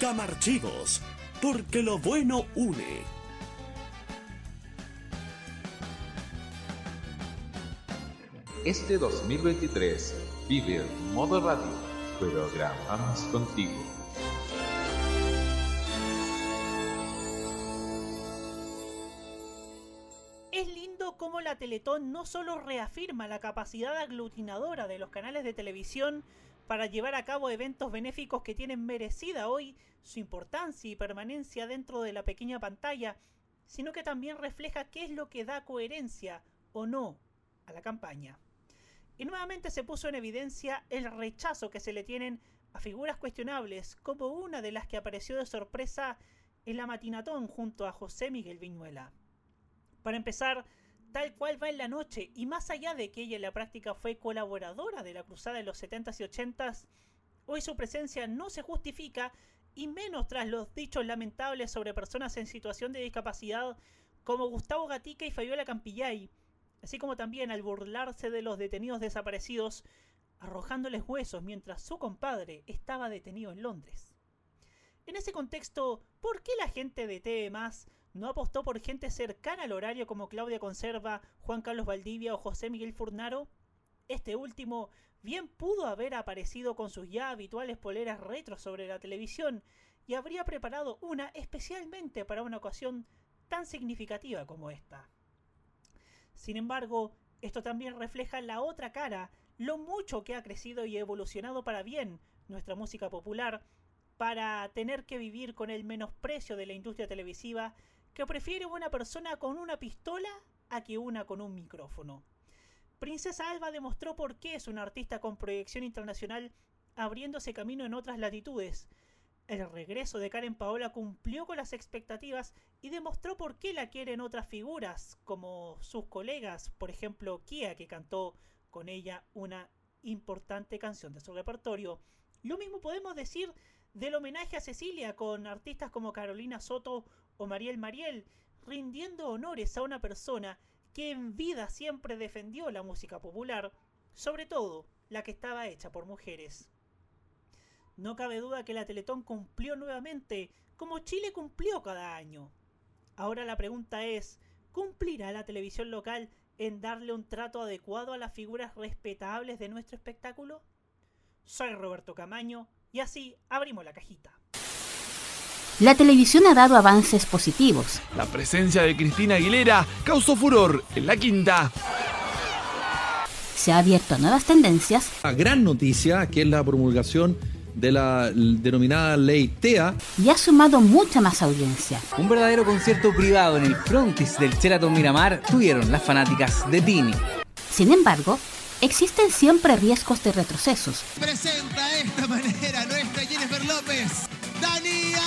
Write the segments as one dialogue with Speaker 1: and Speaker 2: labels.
Speaker 1: Camarchivos, porque lo bueno une.
Speaker 2: Este 2023 vive en modo radio, programamos contigo.
Speaker 3: Es lindo cómo la Teletón no solo reafirma la capacidad aglutinadora de los canales de televisión para llevar a cabo eventos benéficos que tienen merecida hoy su importancia y permanencia dentro de la pequeña pantalla, sino que también refleja qué es lo que da coherencia o no a la campaña. Y nuevamente se puso en evidencia el rechazo que se le tienen a figuras cuestionables, como una de las que apareció de sorpresa en la matinatón junto a José Miguel Viñuela. Para empezar, tal cual va en la noche, y más allá de que ella en la práctica fue colaboradora de la cruzada en los 70s y 80s, hoy su presencia no se justifica, y menos tras los dichos lamentables sobre personas en situación de discapacidad como Gustavo Gatica y Fabiola Campillay, así como también al burlarse de los detenidos desaparecidos, arrojándoles huesos mientras su compadre estaba detenido en Londres. En ese contexto, ¿por qué la gente de TV no apostó por gente cercana al horario como Claudia Conserva, Juan Carlos Valdivia o José Miguel Furnaro? Este último bien pudo haber aparecido con sus ya habituales poleras retro sobre la televisión y habría preparado una especialmente para una ocasión tan significativa como esta. Sin embargo, esto también refleja la otra cara, lo mucho que ha crecido y evolucionado para bien nuestra música popular, para tener que vivir con el menosprecio de la industria televisiva que prefiere una persona con una pistola a que una con un micrófono. Princesa Alba demostró por qué es una artista con proyección internacional abriéndose camino en otras latitudes, el regreso de Karen Paola cumplió con las expectativas y demostró por qué la quieren otras figuras, como sus colegas, por ejemplo Kia, que cantó con ella una importante canción de su repertorio. Lo mismo podemos decir del homenaje a Cecilia con artistas como Carolina Soto o Mariel Mariel, rindiendo honores a una persona que en vida siempre defendió la música popular, sobre todo la que estaba hecha por mujeres. No cabe duda que la Teletón cumplió nuevamente, como Chile cumplió cada año. Ahora la pregunta es, ¿cumplirá la televisión local en darle un trato adecuado a las figuras respetables de nuestro espectáculo? Soy Roberto Camaño y así abrimos la cajita.
Speaker 4: La televisión ha dado avances positivos.
Speaker 5: La presencia de Cristina Aguilera causó furor en la quinta.
Speaker 4: Se ha abierto a nuevas tendencias.
Speaker 6: La gran noticia, que es la promulgación de la denominada ley TEA.
Speaker 4: Y ha sumado mucha más audiencia.
Speaker 7: Un verdadero concierto privado en el frontis del Sheraton Miramar tuvieron las fanáticas de Tini.
Speaker 4: Sin embargo, existen siempre riesgos de retrocesos.
Speaker 8: Presenta de esta manera nuestra Jennifer López, Dani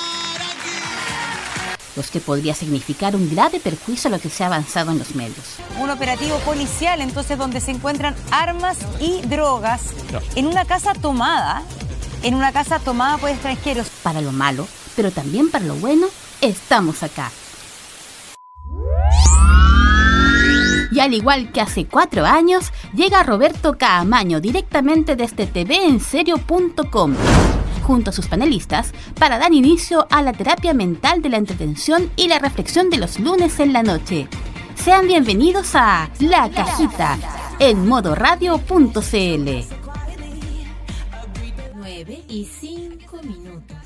Speaker 4: los que podría significar un grave perjuicio a lo que se ha avanzado en los medios.
Speaker 9: Un operativo policial entonces donde se encuentran armas y drogas en una casa tomada en una casa tomada por extranjeros.
Speaker 4: Para lo malo, pero también para lo bueno, estamos acá. Y al igual que hace cuatro años, llega Roberto Caamaño directamente desde tvenserio.com junto a sus panelistas para dar inicio a la terapia mental de la entretención y la reflexión de los lunes en la noche. Sean bienvenidos a La Cajita en modoradio.cl
Speaker 10: y 5 minutos.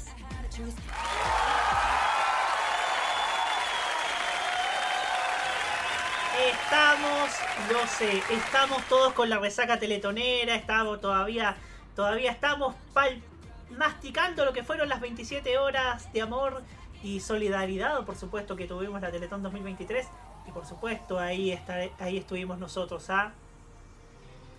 Speaker 3: Estamos, no sé, estamos todos con la resaca teletonera, estamos todavía, todavía estamos masticando lo que fueron las 27 horas de amor y solidaridad, por supuesto, que tuvimos la Teletón 2023. Y por supuesto, ahí, está, ahí estuvimos nosotros, ¿ah?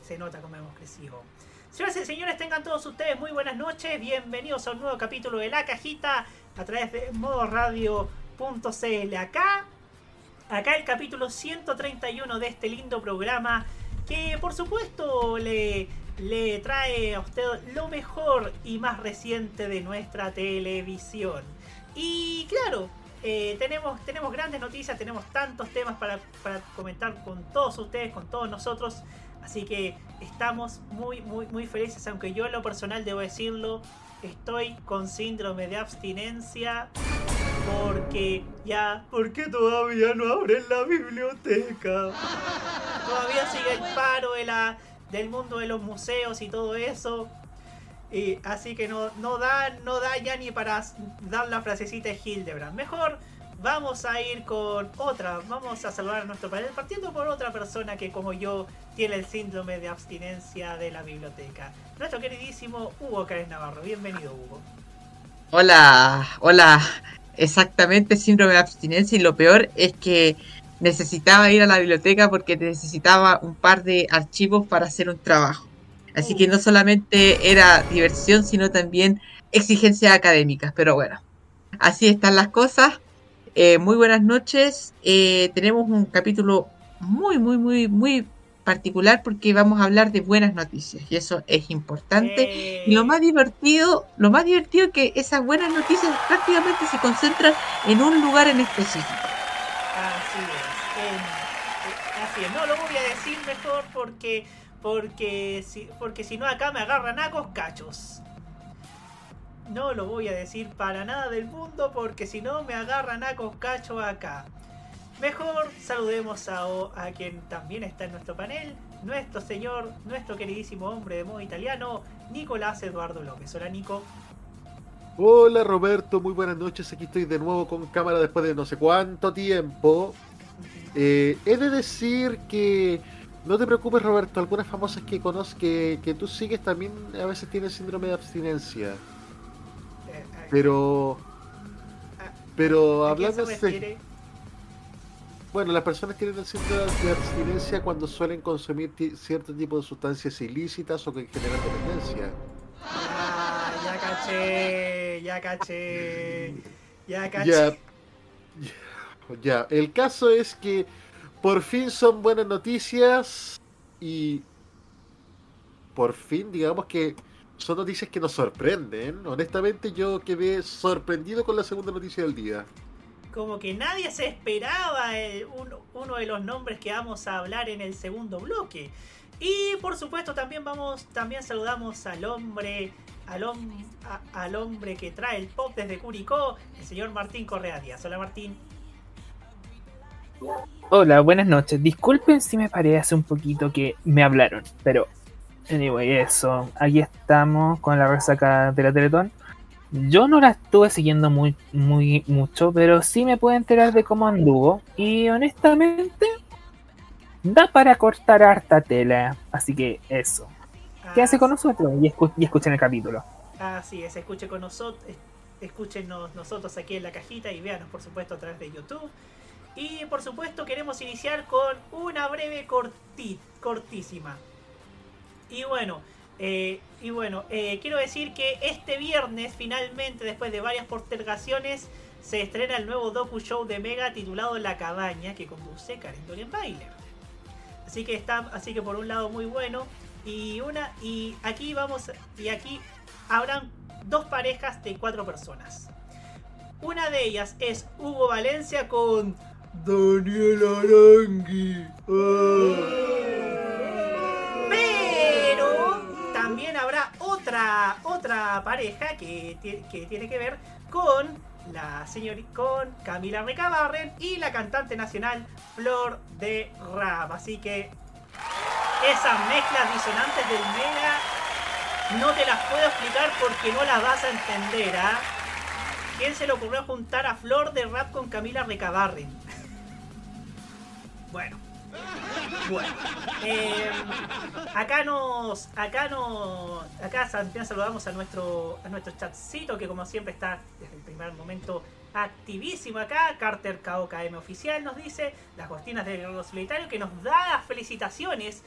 Speaker 3: Se nota cómo hemos crecido. Señoras y señores, tengan todos ustedes muy buenas noches. Bienvenidos a un nuevo capítulo de La Cajita a través de modoradio.cl. Acá, acá el capítulo 131 de este lindo programa que por supuesto le, le trae a usted lo mejor y más reciente de nuestra televisión. Y claro, eh, tenemos, tenemos grandes noticias, tenemos tantos temas para, para comentar con todos ustedes, con todos nosotros. Así que estamos muy, muy, muy felices, aunque yo en lo personal debo decirlo, estoy con síndrome de abstinencia porque ya, porque todavía no abren la biblioteca. Todavía sigue el paro de la, del mundo de los museos y todo eso. Y así que no, no, da, no da ya ni para dar la frasecita de Hildebrand. Mejor vamos a ir con otra. Vamos a saludar a nuestro panel partiendo por otra persona que como yo tiene el síndrome de abstinencia de la biblioteca. Nuestro queridísimo Hugo Cárez Navarro. Bienvenido Hugo.
Speaker 11: Hola, hola. Exactamente, síndrome de abstinencia y lo peor es que necesitaba ir a la biblioteca porque necesitaba un par de archivos para hacer un trabajo. Así que no solamente era diversión, sino también exigencias académicas. Pero bueno, así están las cosas. Eh, muy buenas noches. Eh, tenemos un capítulo muy, muy, muy, muy particular porque vamos a hablar de buenas noticias y eso es importante. Y lo más divertido, lo más divertido es que esas buenas noticias prácticamente se concentran en un lugar en específico.
Speaker 3: Eh, así es. No lo voy a decir mejor porque porque si, porque si no acá me agarran a cachos. No lo voy a decir para nada del mundo porque si no me agarran a cachos acá. Mejor saludemos a, a quien también está en nuestro panel, nuestro señor, nuestro queridísimo hombre de modo italiano, Nicolás Eduardo López. Hola Nico.
Speaker 12: Hola Roberto, muy buenas noches. Aquí estoy de nuevo con cámara después de no sé cuánto tiempo. Eh, he de decir que no te preocupes Roberto, algunas famosas que conozco que, que tú sigues también a veces tienen síndrome de abstinencia. Pero... Pero hablando de... Bueno, las personas tienen el síndrome de abstinencia cuando suelen consumir cierto tipo de sustancias ilícitas o que generan dependencia.
Speaker 3: Ah, ya caché, ya caché, ya caché.
Speaker 12: Ya, ya, el caso es que por fin son buenas noticias y por fin digamos que son noticias que nos sorprenden. Honestamente yo quedé sorprendido con la segunda noticia del día
Speaker 3: como que nadie se esperaba uno de los nombres que vamos a hablar en el segundo bloque. Y por supuesto también vamos, también saludamos al hombre, al hombre que trae el pop desde Curicó, el señor Martín Correa Díaz. Hola Martín.
Speaker 13: Hola, buenas noches. Disculpen si me parece un poquito que me hablaron, pero anyway, eso. Aquí estamos con la resaca de la Teletón. Yo no la estuve siguiendo muy, muy mucho, pero sí me puedo enterar de cómo anduvo. Y honestamente, da para cortar harta tela. Así que eso. Quédense con nosotros y, escuchen el capítulo.
Speaker 3: Así es, escuchen con nosotros, escúchenos nosotros aquí en la cajita y véanos por supuesto a través de YouTube. Y por supuesto queremos iniciar con una breve cortísima. Y bueno, eh, y bueno, eh, quiero decir que este viernes, finalmente, después de varias postergaciones, se estrena el nuevo docu show de Mega titulado La Cabaña, que conduce Karen Dorian Bailer. Así que está, así que por un lado muy bueno. Y una, y aquí vamos, y aquí habrán dos parejas de cuatro personas. Una de ellas es Hugo Valencia con Daniel Arangui. Ah también habrá otra, otra pareja que, que tiene que ver con la señorita con Camila Recabarren y la cantante nacional Flor de Rap. Así que esas mezclas disonantes del Mega no te las puedo explicar porque no las vas a entender, ¿ah? ¿Quién se le ocurrió juntar a Flor de Rap con Camila Recabarren? Bueno, bueno, eh, acá nos, acá nos, acá también saludamos a nuestro, a nuestro chatcito que como siempre está desde el primer momento activísimo acá. Carter KOKM oficial nos dice las cortinas de Guerrero Solitario que nos da felicitaciones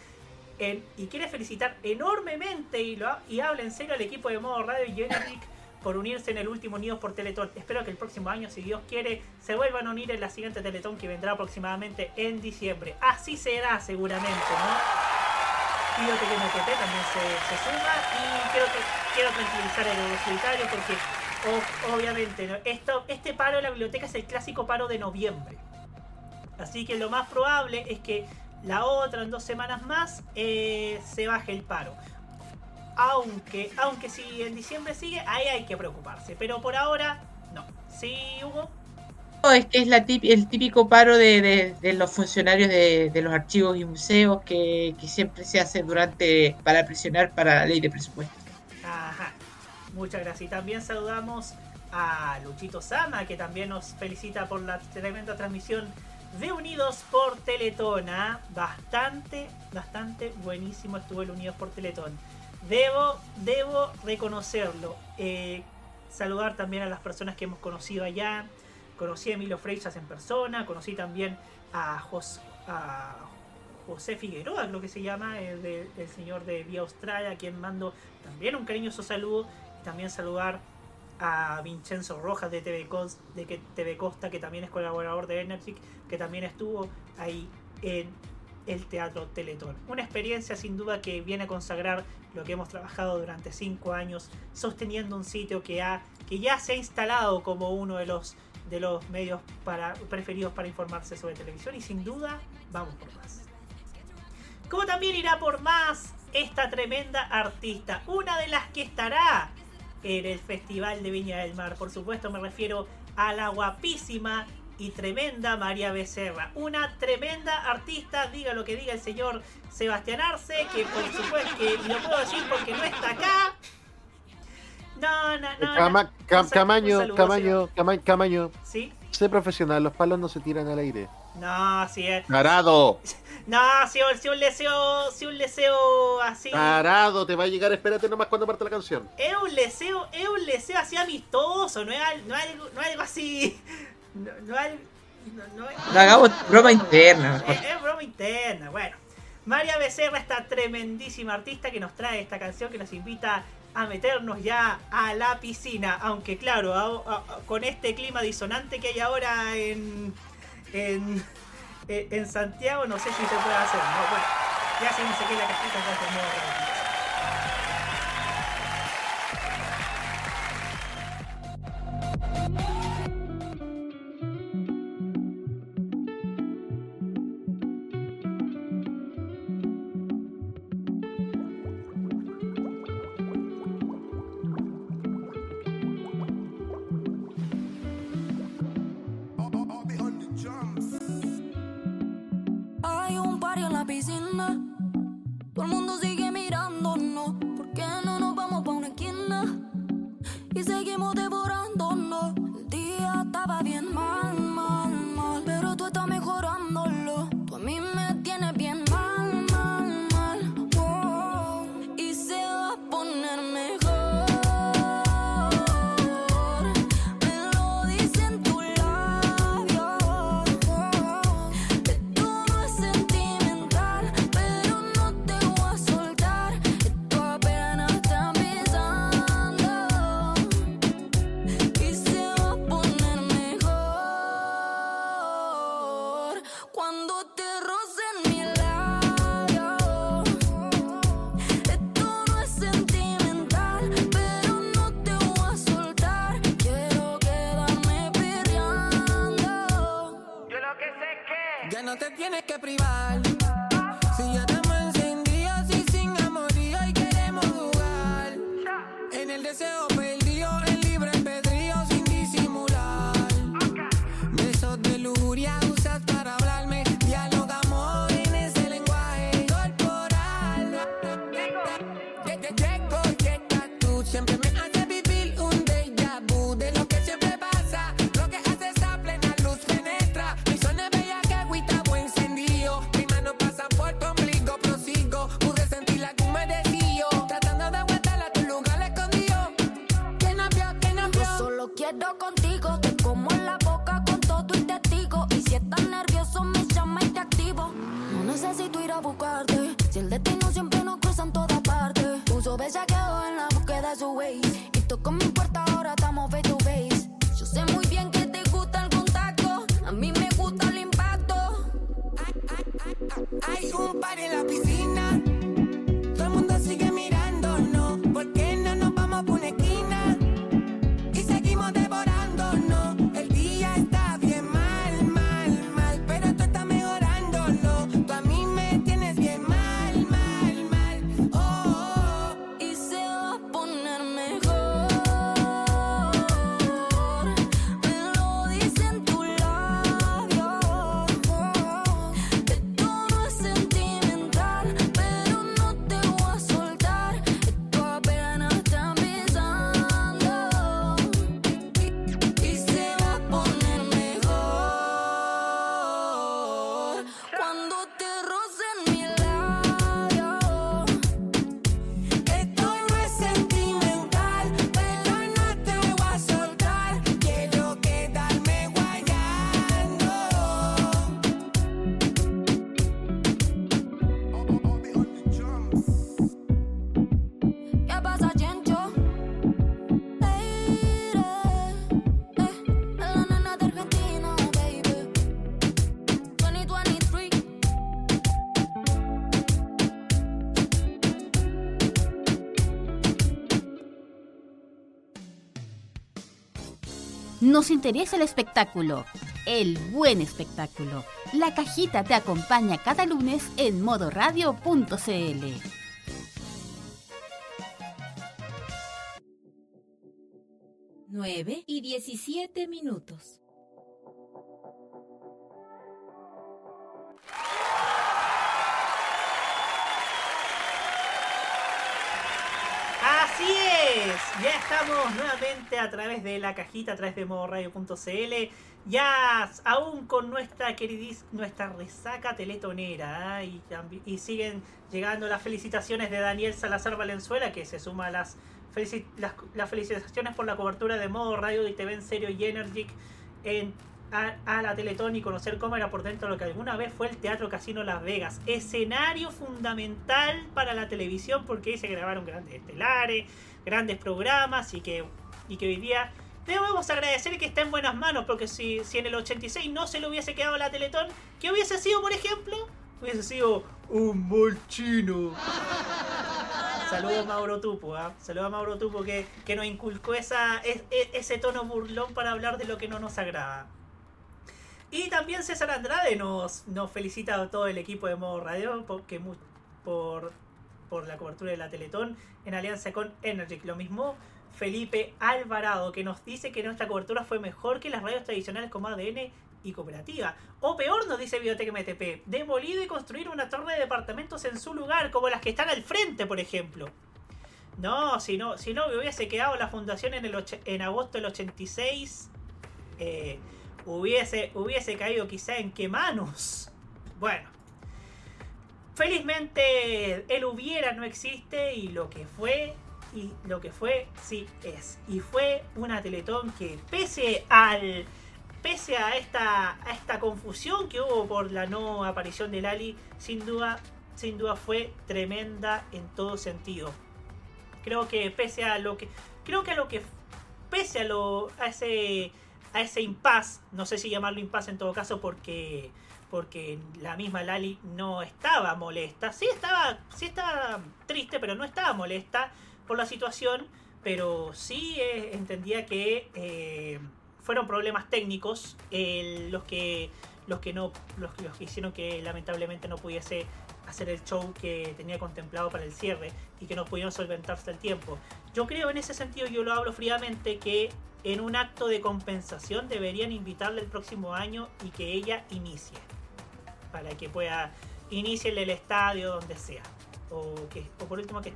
Speaker 3: en- y quiere felicitar enormemente y, lo, y habla en serio al equipo de Modo Radio y por unirse en el último Unidos por Teletón. Espero que el próximo año, si Dios quiere, se vuelvan a unir en la siguiente Teletón que vendrá aproximadamente en diciembre. Así será seguramente, ¿no? Pido Pequeño TT también se, suma y creo que quiero tranquilizar el solitario porque obviamente esto, este paro de la biblioteca es el clásico paro de noviembre. Así que lo más probable es que la otra en dos semanas más eh, se baje el paro. Aunque, aunque si en diciembre sigue, ahí hay que preocuparse. Pero por ahora, no. Sí, Hugo.
Speaker 11: No, es que es la el típico paro de, de- de los funcionarios de, de los archivos y museos que, que siempre se hace durante para presionar para la ley de presupuesto.
Speaker 3: Ajá. Muchas gracias. Y también saludamos a Luchito Sama, que también nos felicita por la tremenda transmisión de Unidos por Teletón. ¿ah? Bastante, bastante buenísimo estuvo el Unidos por Teletón. Debo, debo reconocerlo. Eh, saludar también a las personas que hemos conocido allá. Conocí a Emilio Freixas en persona, conocí también a, Jos- a José Figueroa, creo que se llama, el, señor de Vía Australia, a quien mando también un cariñoso saludo. Y también saludar a Vincenzo Rojas de TV, Cos- de TV Costa, que también es colaborador de Energic, que también estuvo ahí en el Teatro Teletón. Una experiencia sin duda que viene a consagrar lo que hemos trabajado durante cinco años, sosteniendo un sitio que, ha, que ya se ha instalado como uno de los, de los medios para, preferidos para informarse sobre televisión y sin duda vamos por más. Como también irá por más esta tremenda artista, una de las que estará en el Festival de Viña del Mar. Por supuesto me refiero a la guapísima y tremenda María Becerra. Una tremenda artista, diga lo que diga el señor Sebastián Arce, que por supuesto que lo puedo decir porque no está acá. No, no, no.
Speaker 12: Cama-
Speaker 3: no.
Speaker 12: Cam- Camaño,
Speaker 3: saludo,
Speaker 12: Camaño, Cama- Camaño.
Speaker 3: ¿Sí?
Speaker 12: Sé profesional, los palos no se tiran al aire.
Speaker 3: No, si es.
Speaker 12: Tarado,
Speaker 3: No, si, si un deseo. Si un deseo así.
Speaker 12: tarado, te va a llegar, espérate nomás cuando parte la canción.
Speaker 3: Es un leseo, es un leseo así amistoso, no es, no es no es algo así. No, no es, no,
Speaker 11: hagamos broma interna. mejor.
Speaker 3: es, es broma interna, bueno. María Becerra, esta tremendísima artista que nos trae esta canción que nos invita a meternos ya a la piscina. Aunque claro, a- a- a- con este clima disonante que hay ahora en, en, en en Santiago, no sé si se puede hacer. ¿no? Bueno, ya se me saqué la cajita entonces
Speaker 14: Todo el mundo Nos
Speaker 4: interesa el espectáculo, el buen espectáculo. La cajita te acompaña cada lunes en modoradio.cl.
Speaker 10: 9 y 17 minutos.
Speaker 3: Ya estamos nuevamente a través de la cajita, a través de modoradio.cl, ya aún con nuestra queridís, nuestra resaca teletonera, ¿ah? y, siguen llegando las felicitaciones de Daniel Salazar Valenzuela, que se suma a las, felici- las felicitaciones por la cobertura de Modo Radio y TV en serio y Energic en, a, a la Teletón y conocer cómo era por dentro lo que alguna vez fue el Teatro Casino Las Vegas. Escenario fundamental para la televisión porque ahí se grabaron grandes estelares, grandes programas y que, y que hoy día debemos agradecer que está en buenas manos porque si, si en el 86 no se le hubiese quedado la Teletón, ¿qué hubiese sido por ejemplo? Hubiese sido un molchino. Saludos a Mauro Tupo, ¿ah? Saludos a Mauro Tupo que, que nos inculcó esa, es- es- ese tono burlón para hablar de lo que no nos agrada. Y también César Andrade nos, nos felicita a todo el equipo de Modo Radio porque por, por la cobertura de la Teletón en alianza con Energic. Lo mismo Felipe Alvarado que nos dice que nuestra cobertura fue mejor que las radios tradicionales como ADN y Cooperativa. O peor, nos dice Biblioteca MTP, demolido y construir una torre de departamentos en su lugar, como las que están al frente, por ejemplo. No, si no, si no hubiese quedado la fundación en, el en agosto del 86, eh, hubiese, hubiese caído quizá en qué manos. Bueno, felizmente el hubiera no existe y lo que fue, y lo que fue, sí es. Y fue una Teletón que pese al pese a esta, a esta confusión que hubo por la no aparición de Lali, sin duda, sin duda fue tremenda en todo sentido. Creo que pese a lo que, creo que a lo que, pese a lo, a ese, a ese impas, no sé si llamarlo impas en todo caso porque, porque la misma Lali no estaba molesta, sí estaba, sí estaba triste, pero no estaba molesta por la situación, pero sí eh, entendía que eh, fueron problemas técnicos eh, los que los que no los, los que hicieron que lamentablemente no pudiese hacer el show que tenía contemplado para el cierre y que no pudieron solventarse el tiempo. Yo creo en ese sentido, yo lo hablo fríamente, que en un acto de compensación deberían invitarle el próximo año y que ella inicie. Para que pueda inicie en el estadio, donde sea. O, que, o por último que,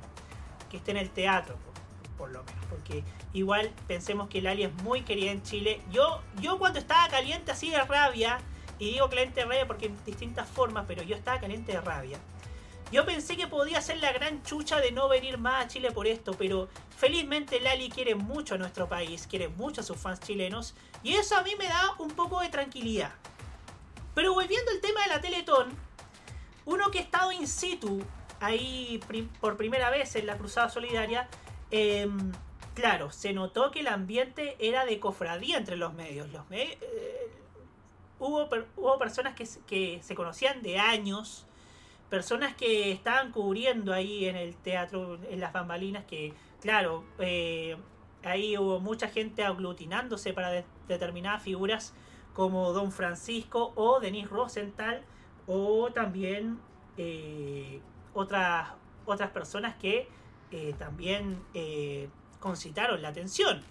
Speaker 3: que esté en el teatro, por, por lo menos. Porque igual pensemos que Lali es muy querida en Chile. Yo, yo cuando estaba caliente así de rabia, y digo caliente de rabia porque en distintas formas, pero yo estaba caliente de rabia. Yo pensé que podía ser la gran chucha de no venir más a Chile por esto, pero felizmente Lali quiere mucho a nuestro país, quiere mucho a sus fans chilenos, y eso a mí me da un poco de tranquilidad. Pero volviendo al tema de la Teletón, uno que ha estado in situ ahí por primera vez en la Cruzada Solidaria, em, claro, se notó que el ambiente era de cofradía entre los medios. Los me- eh, hubo, hubo personas que, que se conocían de años, personas que estaban cubriendo ahí en el teatro, en las bambalinas, que claro, eh, ahí hubo mucha gente aglutinándose para de- determinadas figuras como Don Francisco o Denise Rosenthal o también eh, otras, otras personas que eh, también concitaron la atención.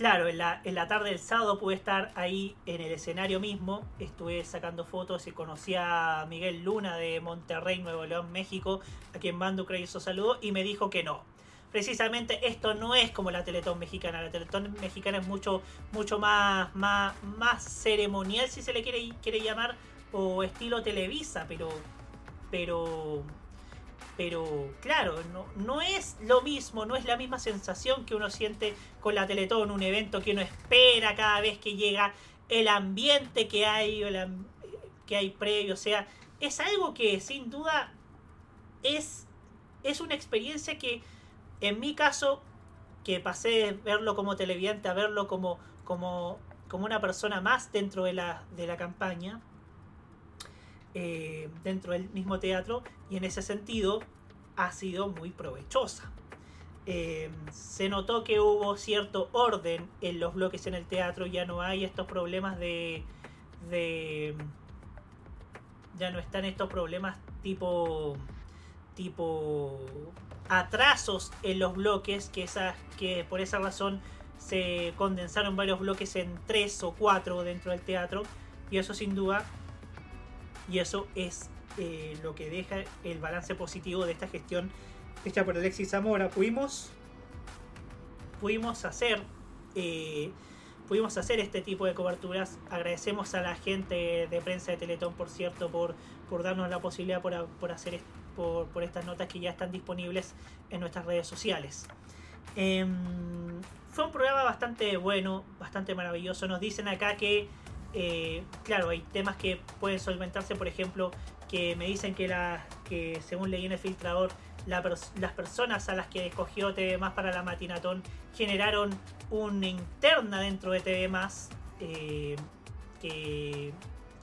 Speaker 3: Claro, en la, en la tarde del sábado pude estar ahí en el escenario mismo, estuve sacando fotos y conocí a Miguel Luna de Monterrey, Nuevo León, México, a quien mando un cariñoso saludo, y me dijo que no. Precisamente esto no es como la Teletón mexicana, la Teletón mexicana es mucho, mucho más, más, más ceremonial, si se le quiere, quiere llamar, o estilo Televisa, pero, pero pero claro, no, no es lo mismo, no es la misma sensación que uno siente con la Teletón, un evento que uno espera cada vez que llega, el ambiente que hay, el que hay previo, o sea, es algo que sin duda es, es una experiencia que en mi caso, que pasé de verlo como televidente a verlo como, como, como una persona más dentro de la, de la campaña, eh, dentro del mismo teatro y en ese sentido ha sido muy provechosa. eh, se notó que hubo cierto orden en los bloques en el teatro, ya no hay estos problemas de... ya no están estos problemas tipo tipo atrasos en los bloques que por esa razón se condensaron varios bloques en tres o cuatro dentro del teatro y eso sin duda y eso es eh, lo que deja el balance positivo de esta gestión hecha por Alexis Zamora. Pudimos pudimos hacer eh, pudimos hacer este tipo de coberturas. Agradecemos a la gente de prensa de Teletón por cierto por, por darnos la posibilidad por, por hacer por, por estas notas que ya están disponibles en nuestras redes sociales. Em, fue un programa bastante bueno, bastante maravilloso. Nos dicen acá que, eh, claro, hay temas que pueden solventarse, por ejemplo, que me dicen que, la, que según leí en el filtrador, las personas a las que escogió TV Más para la matinatón generaron una interna dentro de TV Más eh, que,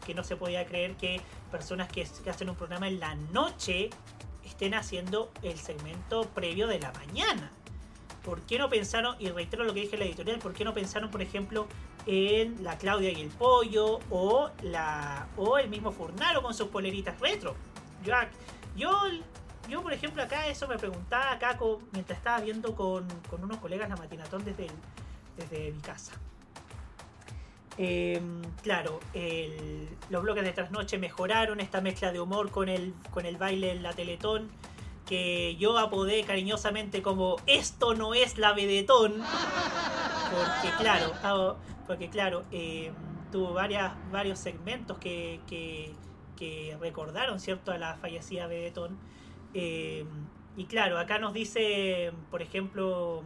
Speaker 3: que no se podía creer que personas que, que hacen un programa en la noche estén haciendo el segmento previo de la mañana. ¿Por qué no pensaron, y reitero lo que dije en la editorial, por qué no pensaron, por ejemplo, en la Claudia y el Pollo o la o el mismo Furnaro con sus poleritas retro? Yo, yo, yo por ejemplo, acá eso me preguntaba acá mientras estaba viendo con, con unos colegas la matinatón desde, desde mi casa. Em, claro, los bloques de trasnoche mejoraron esta mezcla de humor con el, con el baile en la Teletón que yo apodé cariñosamente como esto no es la vedetón porque claro porque claro eh, tuvo varias varios segmentos que, que, recordaron cierto a la fallecida vedetón Eh, y claro acá nos dice por ejemplo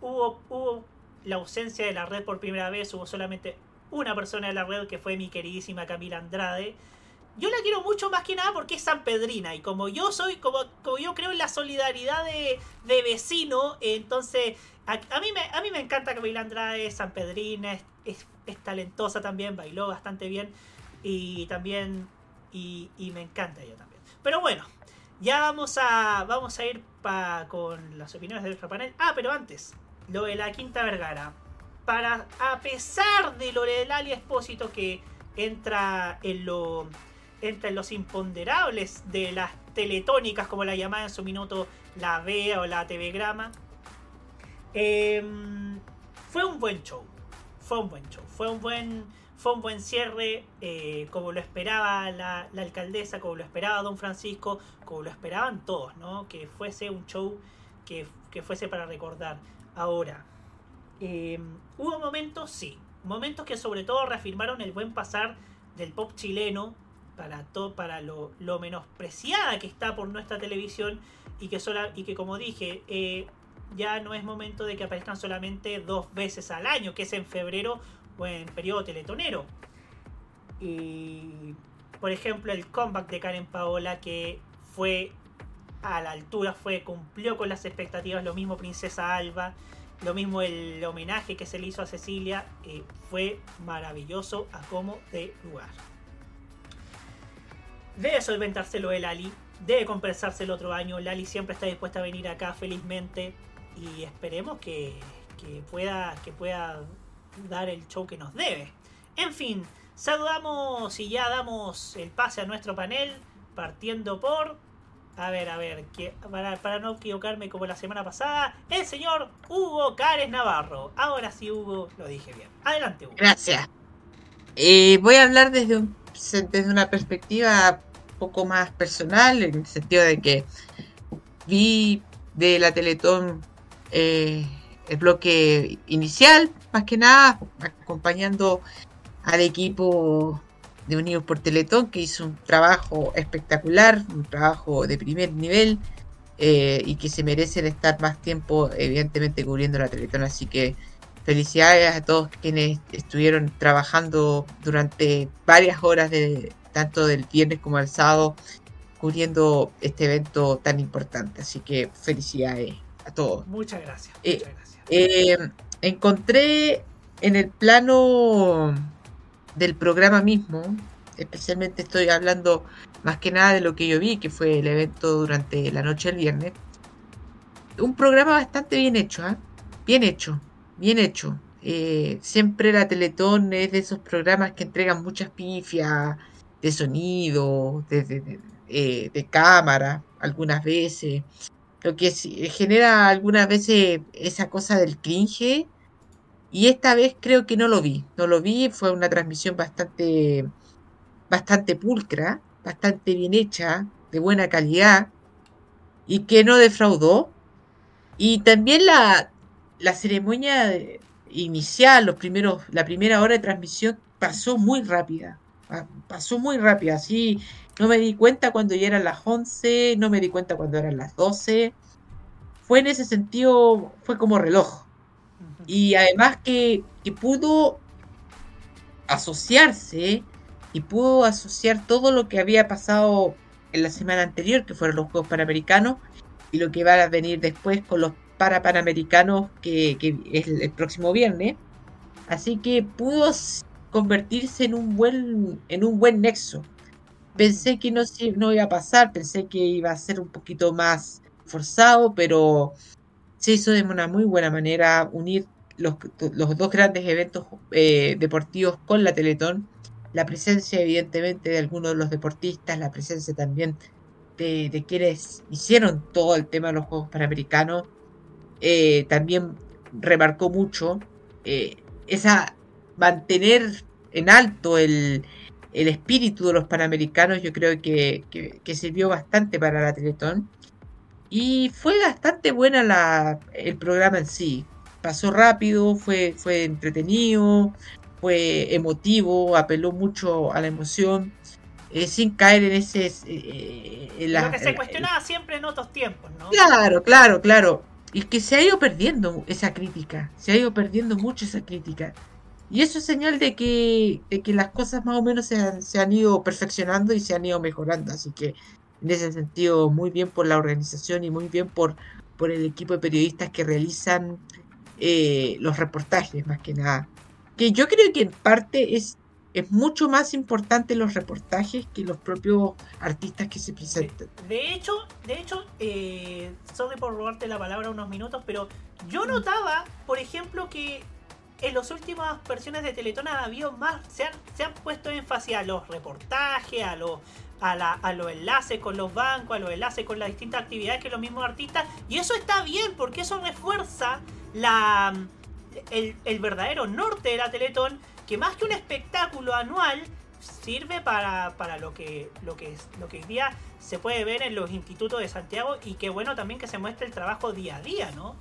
Speaker 3: hubo, hubo la ausencia de la red por primera vez hubo solamente una persona de la red que fue mi queridísima Camila Andrade yo la quiero mucho más que nada porque es sanpedrina y como yo soy, como, como yo creo en la solidaridad de, de vecino, entonces a, mí me, a mí me encanta Camila Andrade, es sanpedrina, es, es, es talentosa también, bailó bastante bien y también, y, y me encanta ella también. Pero bueno, ya vamos a, vamos a ir pa, con las opiniones de nuestro panel. Ah, pero antes, lo de la Quinta Vergara. Para, a pesar de lo de Lali Espósito que entra en lo entra en los imponderables de las teletónicas, como la llamaba en su minuto la VEA o la TV Grama. Em, fue un buen show. Fue un buen show. Fue un buen, fue un buen cierre, eh, como lo esperaba la, la alcaldesa, como lo esperaba Don Francisco, como lo esperaban todos, ¿no? Que fuese un show que, que fuese para recordar. Ahora, em, hubo momentos, sí, momentos que sobre todo reafirmaron el buen pasar del pop chileno para todo para lo, menospreciada que está por nuestra televisión y que sola, y que como dije eh, ya no es momento de que aparezcan solamente dos veces al año que es en febrero o en periodo teletonero. Y por ejemplo el comeback de Karen Paola que fue a la altura fue cumplió con las expectativas lo mismo Princesa Alba lo mismo el homenaje que se le hizo a Cecilia eh, fue maravilloso a como de lugar debe solventárselo el Lali, debe compensarse el otro año. Lali siempre está dispuesta a venir acá felizmente y esperemos que, que pueda, que pueda dar el show que nos debe. En fin, saludamos y ya damos el pase a nuestro panel, partiendo por. A ver, a ver, para, para no equivocarme como la semana pasada, el señor Hugo Cares Navarro. Ahora sí, Hugo, lo dije bien. Adelante, Hugo.
Speaker 11: Gracias. Eh, voy a hablar desde, un- desde una perspectiva poco más personal, en el sentido de que vi de la Teletón eh, el bloque inicial, más que nada, acompañando al equipo de Unidos por Teletón, que hizo un trabajo espectacular, un trabajo de primer nivel, eh, y que se merecen estar más tiempo, evidentemente, cubriendo la Teletón. Así que felicidades a todos quienes estuvieron trabajando durante varias horas, de, tanto del viernes como del sábado, cubriendo este evento tan importante. Así que felicidades a todos.
Speaker 3: Muchas gracias.
Speaker 11: Eh,
Speaker 3: muchas gracias.
Speaker 11: Eh, encontré en el plano del programa mismo, especialmente estoy hablando más que nada de lo que yo vi, que fue el evento durante la noche del viernes, un programa bastante bien hecho, ¿ah? bien hecho, bien hecho. Eh, siempre la Teletón es de esos programas que entregan muchas pifias de sonido, de, de- de- eh, de cámara, algunas veces. Lo que sí- genera algunas veces esa cosa del cringe. Y esta vez creo que no lo vi. No lo vi, fue una transmisión bastante, bastante pulcra, bastante bien hecha, de buena calidad y que no defraudó. Y también la, la ceremonia de- inicial, los primeros, la primera hora de transmisión pasó muy rápida. pa- Pasó muy rápida, así no me di cuenta cuando ya eran las 11, no me di cuenta cuando eran las 12. Fue en ese sentido, fue como reloj. Y además que, que pudo asociarse y pudo asociar todo lo que había pasado en la semana anterior, que fueron los Juegos Panamericanos, y lo que va a venir después con los Parapanamericanos, que, que es el, próximo viernes. Así que pudo convertirse en un buen, en un buen nexo. Pensé que no, no iba a pasar, pensé que iba a ser un poquito más forzado, pero se hizo de una muy buena manera unir los, los dos grandes eventos eh, deportivos con la Teletón. La presencia, evidentemente, de algunos de los deportistas, la presencia también de, de quienes hicieron todo el tema de los Juegos Panamericanos, eh, también remarcó mucho eh, esa mantener en alto el, el espíritu de los Panamericanos, yo creo que, que- que sirvió bastante para la Teletón. Y fue bastante buena la, el programa en sí. Pasó rápido, fue, fue entretenido, fue emotivo, apeló mucho a la emoción, eh, sin caer en ese... eh, en la-
Speaker 3: Lo que se
Speaker 11: en-
Speaker 3: cuestionaba siempre en otros tiempos, ¿no?
Speaker 11: Claro, claro, claro. Y que se ha ido perdiendo esa crítica, se ha ido perdiendo mucho esa crítica. Y eso es señal de que, de que las cosas más o menos se han, se han ido perfeccionando y se han ido mejorando. Así que en ese sentido, muy bien por la organización y muy bien por, por el equipo de periodistas que realizan eh, los reportajes, más que nada. Que yo creo que en parte es, es mucho más importante los reportajes que los propios artistas que se presentan.
Speaker 3: De hecho, de hecho, eh, sorry por robarte la palabra unos minutos, pero yo notaba, por ejemplo, que en las últimas versiones de Teletón ha habido más, se han, se han puesto énfasis a los reportajes, a los a, la- a los enlaces con los bancos, a los enlaces con las distintas actividades que los mismos artistas, y eso está bien, porque eso refuerza la el, el verdadero norte de la Teletón, que más que un espectáculo anual, sirve para, para lo que lo que lo que hoy día se puede ver en los institutos de Santiago y qué bueno también que se muestre el trabajo día a día, ¿no?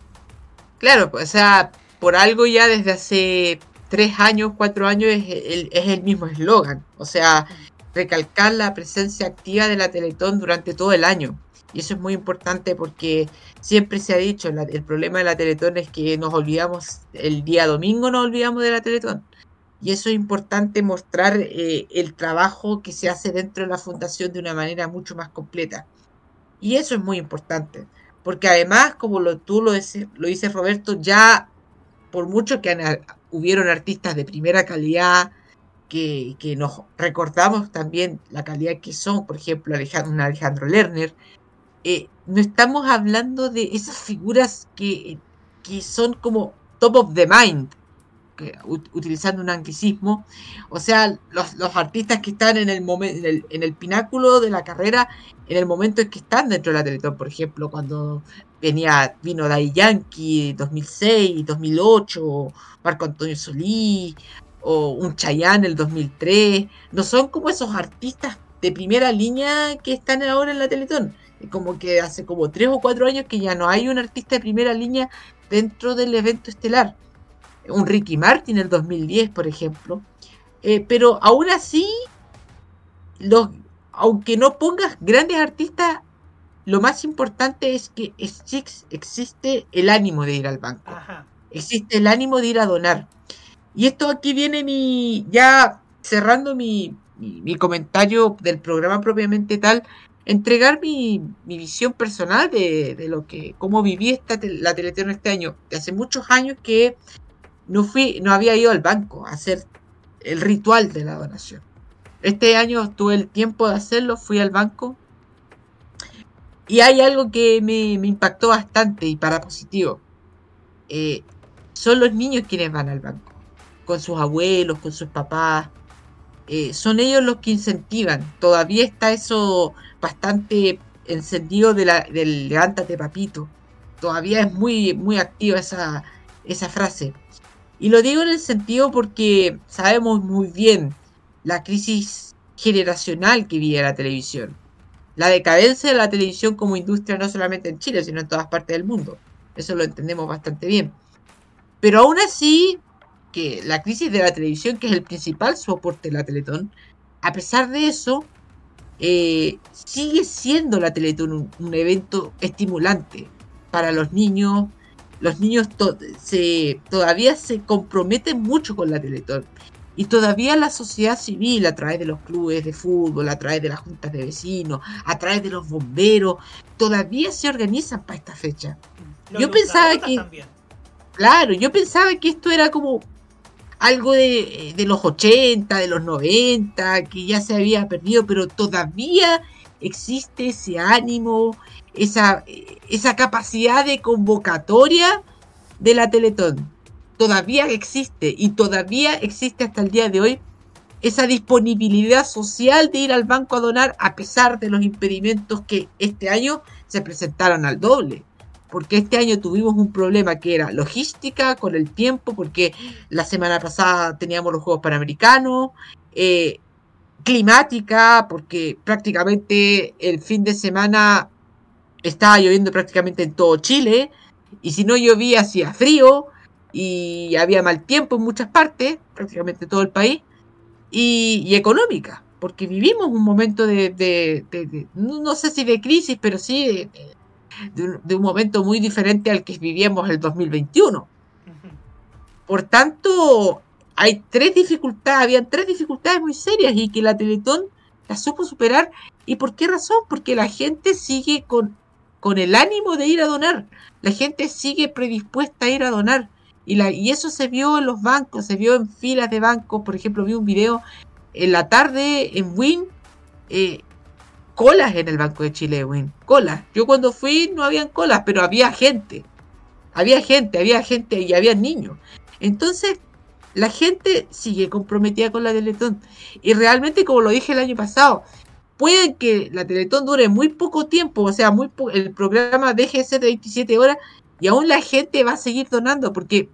Speaker 11: Claro, o sea, por algo ya desde hace tres años, cuatro años es el, es el mismo eslogan. O sea, recalcar la presencia activa de la Teletón durante todo el año. Y eso es muy importante porque siempre se ha dicho, el problema de la Teletón es que nos olvidamos, el día domingo nos olvidamos de la Teletón. Y eso es importante mostrar eh, el trabajo que se hace dentro de la fundación de una manera mucho más completa. Y eso es muy importante. Porque además, como lo, tú lo, lo Roberto, ya por mucho que han- hubieron artistas de primera calidad, que, que nos recordamos también la calidad que son, por ejemplo, Alejandro, un Alejandro Lerner, eh, no estamos hablando de esas figuras que, que son como top of the mind, que, ut- utilizando un anglicismo, o sea, los, artistas que están en el, momen- en, el, en el pináculo de la carrera, en el momento en que están dentro de la Teletón, por ejemplo, cuando venía, vino Daddy Yankee 2006, 2008, Marco Antonio Solí, o un Chayanne el 2003, no son como esos artistas de primera línea que están ahora en la Teletón. Como que hace como tres o cuatro años que ya no hay un artista de primera línea dentro del evento estelar. Un Ricky Martin en el 2010, por ejemplo. Eh, pero aún así, los, aunque no pongas grandes artistas, lo más importante es que exis- existe el ánimo de ir al banco.
Speaker 3: Ajá.
Speaker 11: Existe el ánimo de ir a donar. Y esto aquí viene mi. ya cerrando mi, mi, mi comentario del programa propiamente tal, entregar mi, mi visión personal de, de lo que. cómo viví esta, la Teletón este año. Hace muchos años que no fui, no había ido al banco a hacer el ritual de la donación. Este año tuve el tiempo de hacerlo, fui al banco Y hay algo que me, me impactó bastante y para positivo. Eh, son los niños quienes van al banco, con sus abuelos, con sus papás. Eh, son ellos los que incentivan. Todavía está eso bastante encendido de la, del levántate papito. Todavía es muy, muy activa esa, esa frase. Y lo digo en el sentido porque sabemos muy bien la crisis generacional que vive la televisión. La decadencia de la televisión como industria no solamente en Chile, sino en todas partes del mundo. Eso lo entendemos bastante bien. Pero aún así, que la crisis de la televisión, que es el principal soporte de la Teletón, a pesar de eso, eh, sigue siendo la Teletón un, un, evento estimulante para los niños. Los niños to se, todavía se comprometen mucho con la Teletón. Y todavía la sociedad civil, a través de los clubes de fútbol, a través de las juntas de vecinos, a través de los bomberos, todavía se organizan para esta fecha.
Speaker 3: Los
Speaker 11: yo pensaba que.
Speaker 3: también.
Speaker 11: Claro, yo pensaba que esto era como algo de, de, los 80, de los 90, que ya se había perdido, pero todavía existe ese ánimo, esa, esa capacidad de convocatoria de la Teletón. Todavía existe y todavía existe hasta el día de hoy esa disponibilidad social de ir al banco a donar a pesar de los impedimentos que este año se presentaron al doble porque este año tuvimos un problema que era logística con el tiempo, porque la semana pasada teníamos los Juegos Panamericanos, eh, climática, porque prácticamente el fin de semana estaba lloviendo prácticamente en todo Chile, y si no llovía hacía frío, y había mal tiempo en muchas partes, prácticamente todo el país, y, y económica, porque vivimos un momento de, de, de, de, no sé si de crisis, pero sí de, de un, de un, momento muy diferente al que vivíamos el 2021. Por tanto, hay tres dificultades, habían tres dificultades muy serias y que la Teletón las supo superar. ¿Y por qué razón? Porque la gente sigue con, con el ánimo de ir a donar. La gente sigue predispuesta a ir a donar. Y, la, y eso se vio en los bancos, se vio en filas de bancos. Por ejemplo, vi un video en la tarde en Win. Eh, colas en el Banco de Chile, Win. Colas. Yo cuando fui no habían colas, pero había gente. Había gente, había gente y había niños. Entonces, la gente sigue comprometida con la Teletón. Y realmente, como lo dije el año pasado, puede que la Teletón dure muy poco tiempo, o sea, muy po el programa deje de ser de 27 horas y aún la gente va a seguir donando, porque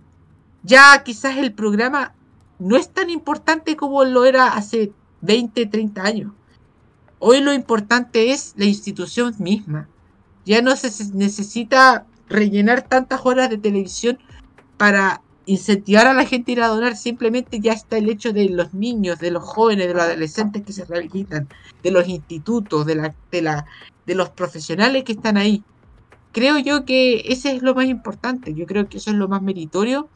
Speaker 11: ya quizás el programa no es tan importante como lo era hace 20, 30 años. Hoy lo importante es la institución misma. Ya no se necesita rellenar tantas horas de televisión para incentivar a la gente a ir a donar. Simplemente ya está el hecho de los niños, de los jóvenes, de los adolescentes que se rehabilitan, de los institutos, de, la, de, la, de los profesionales que están ahí. Creo yo que ese es lo más importante. Yo creo que eso es lo más meritorio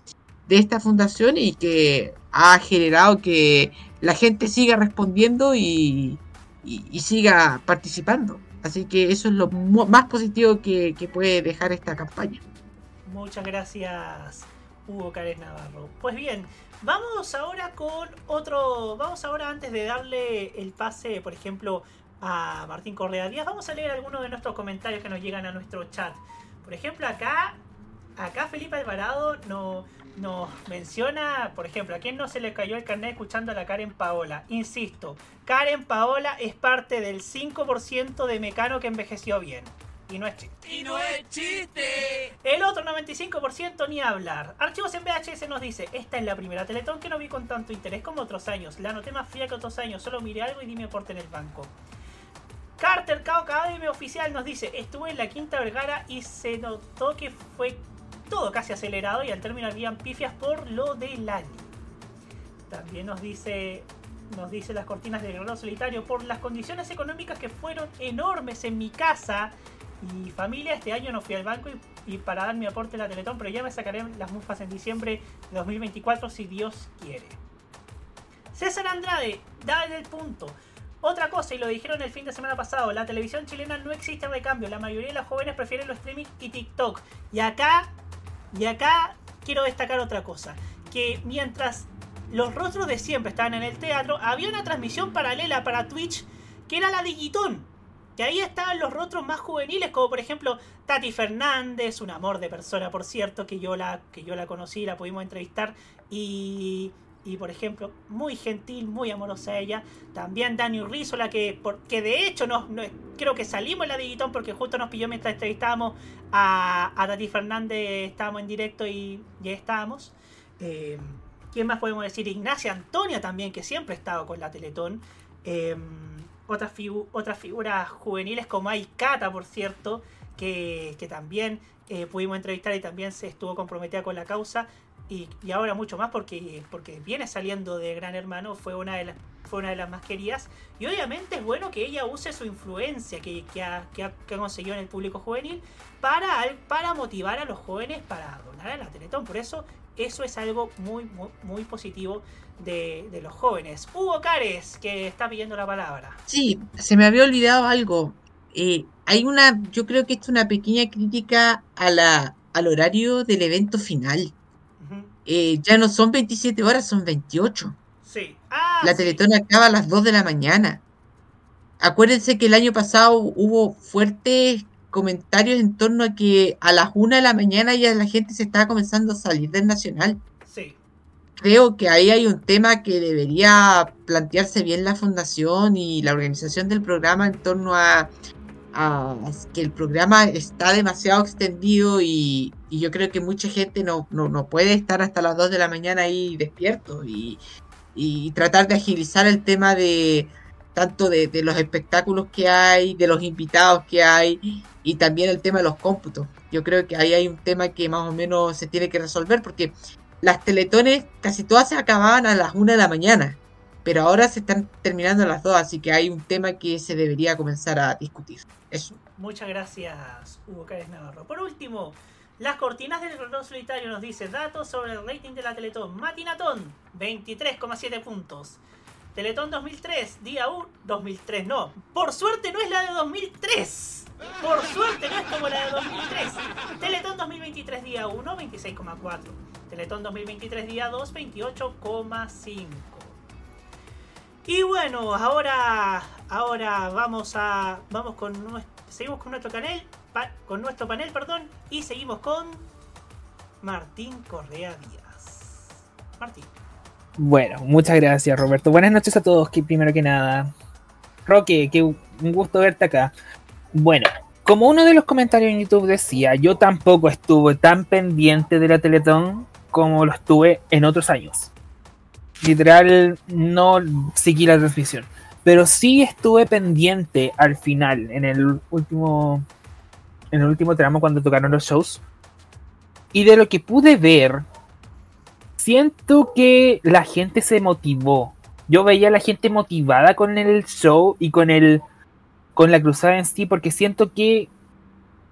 Speaker 11: de esta fundación y que ha generado que la gente siga respondiendo y, y, siga participando. Así que eso es lo más positivo que, puede dejar esta campaña.
Speaker 3: Muchas gracias, Hugo Cárez Navarro. Pues bien, vamos ahora con otro. Vamos ahora, antes de darle el pase, por ejemplo, a Martín Correa Díaz, vamos a leer algunos de nuestros comentarios que nos llegan a nuestro chat. Por ejemplo, acá, acá Felipe Alvarado no, nos menciona, por ejemplo, a quién no se le cayó el carnet escuchando a la Karen Paola. Insisto, Karen Paola es parte del 5% de Mecano que envejeció bien. Y no es chiste.
Speaker 14: Y no es chiste.
Speaker 3: El otro 95% ni hablar. Archivos en VHS nos dice, esta es la primera Teletón que no vi con tanto interés como otros años. La noté más fría que otros años, solo miré algo y di mi aporte en el banco. Carter Academy Oficial nos dice, estuve en la Quinta Vergara y se notó que fue todo casi acelerado y al término habían pifias por lo de Lali. También nos dice, nos dice las cortinas de Guerrero Solitario, por las condiciones económicas que fueron enormes en mi casa y familia, este año no fui al banco y, para dar mi aporte a la Teletón, pero ya me sacaré las mufas en diciembre de 2024 si Dios quiere. César Andrade, dale el punto. Otra cosa, y lo dijeron el fin de semana pasado, la televisión chilena no existe recambio. La mayoría de los jóvenes prefieren los streaming y TikTok. Y acá, y acá quiero destacar otra cosa. Que mientras los rostros de siempre estaban en el teatro, había una transmisión paralela para Twitch que era la de Guitón. Que ahí estaban los rostros más juveniles, como por ejemplo Tati Fernández, un amor de persona, por cierto, que yo la, que yo la conocí, la pudimos entrevistar, y, y por ejemplo, muy gentil, muy amorosa ella. También Dani Rizzola, que, por, que de hecho nos, no- creo que salimos en la Digitón porque justo nos pilló mientras entrevistábamos a, a Tati Fernández, estábamos en directo y ya estábamos. Eh, ¿Quién más podemos decir? Ignacia Antonia también, que siempre ha estado con la Teletón. Eh, otras, figu- otras figuras juveniles como Aikata, por cierto, que, que también eh, pudimos entrevistar y también se estuvo comprometida con la causa. Y, ahora mucho más porque, porque viene saliendo de Gran Hermano, fue una de las fue una de las más queridas. Y obviamente es bueno que ella use su influencia que, que ha, que ha- que ha conseguido en el público juvenil para, para motivar a los jóvenes para donar a la Teletón. Por eso, eso es algo muy, muy positivo de, de los jóvenes. Hugo Cares, que está pidiendo la palabra.
Speaker 11: Sí, se me había olvidado algo. Eh, hay una, yo creo que esto es una pequeña crítica a la, al horario del evento final. Eh, ya no son 27 horas, son 28.
Speaker 3: Sí. Ah,
Speaker 11: La Teletón acaba a las 2 de la mañana. Acuérdense que el año pasado hubo fuertes comentarios en torno a que a las 1 de la mañana ya la gente se estaba comenzando a salir del Nacional. Creo que ahí hay un tema que debería plantearse bien la fundación y la organización del programa en torno a, que el programa está demasiado extendido y, yo creo que mucha gente no, no, no puede estar hasta las 2 de la mañana ahí despierto y, tratar de agilizar el tema de tanto de los espectáculos que hay, de los invitados que hay y también el tema de los cómputos. Yo creo que ahí hay un tema que más o menos se tiene que resolver porque las teletones casi todas se acababan a las 1 de la mañana, pero ahora se están terminando a las 2, así que hay un tema que se debería comenzar a discutir. Eso.
Speaker 3: Muchas gracias, Hugo Cárez Navarro. Por último, las cortinas del reloj solitario nos dice datos sobre el rating de la Teletón. Matinatón, 23,7 puntos. Teletón 2003, día 1, 2003 no. Por suerte no es la de 2003. Por suerte no es como la de 2003. Teletón 2023, día 1, 26,4. Teletón 2023, día 2, 28,5. Y bueno, ahora, ahora vamos a, vamos con seguimos con nuestro canal, con nuestro panel, perdón, y seguimos con Martín Correa Díaz. Martín.
Speaker 13: Bueno, muchas gracias Roberto. Buenas noches a todos, que primero que nada. Roque, que un gusto verte acá. Bueno, como uno de los comentarios en YouTube decía, yo tampoco estuve tan pendiente de la Teletón como lo estuve en otros años. Literal, no seguí la transmisión. Pero sí estuve pendiente al final, en el último. En el último tramo cuando tocaron los shows. Y de lo que pude ver, siento que la gente se motivó. Yo veía a la gente motivada con el show y con el con la cruzada en sí porque siento que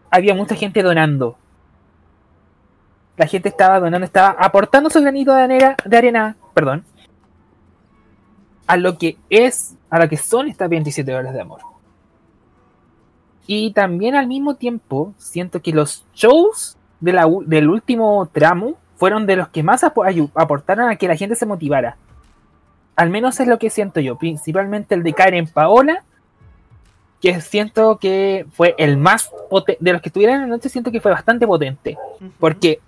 Speaker 13: había mucha gente donando. La gente estaba donando, estaba aportando su granito de arena, de arena, perdón, a lo que es, a lo que son estas 27 horas de amor. Y también al mismo tiempo siento que los shows de la del último tramo fueron de los que más ayu- aportaron a que la gente se motivara. Al menos es lo que siento yo, principalmente el de Karen Paola, que siento que fue el más potente, de los que estuvieron en la noche, siento que fue bastante potente. Porque,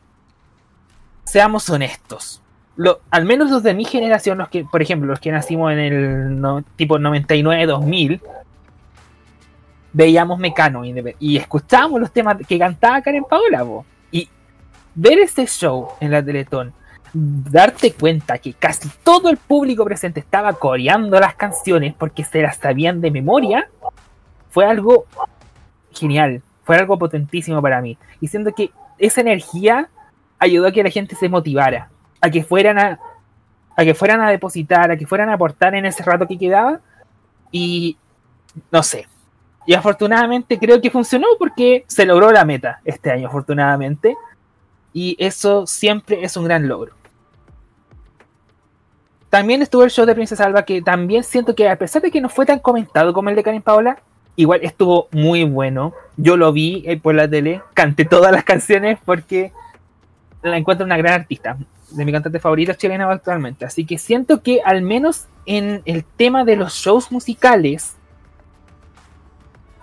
Speaker 13: seamos honestos, lo, al menos los de mi generación, los que, por ejemplo, los que nacimos en el no- tipo 99-2000, veíamos Mecano y, y escuchábamos los temas que cantaba Karen Paola. po. Y ver este show en la Teletón, darte cuenta que casi todo el público presente estaba coreando las canciones porque se las sabían de memoria, fue algo genial, fue algo potentísimo para mí. Y siento que esa energía ayudó a que la gente se motivara, a que fueran a, a que fueran a depositar, a que fueran a aportar en ese rato que quedaba. Y no sé. Y afortunadamente creo que funcionó porque se logró la meta este año, afortunadamente. Y eso siempre es un gran logro. También estuvo el show de Princesa Alba, que también siento que a pesar de que no fue tan comentado como el de Karen Paola, igual estuvo muy bueno. Yo lo vi eh, por la tele, canté todas las canciones porque la encuentro una gran artista, de mi cantante favorita chilena actualmente. Así que siento que al menos en el tema de los shows musicales,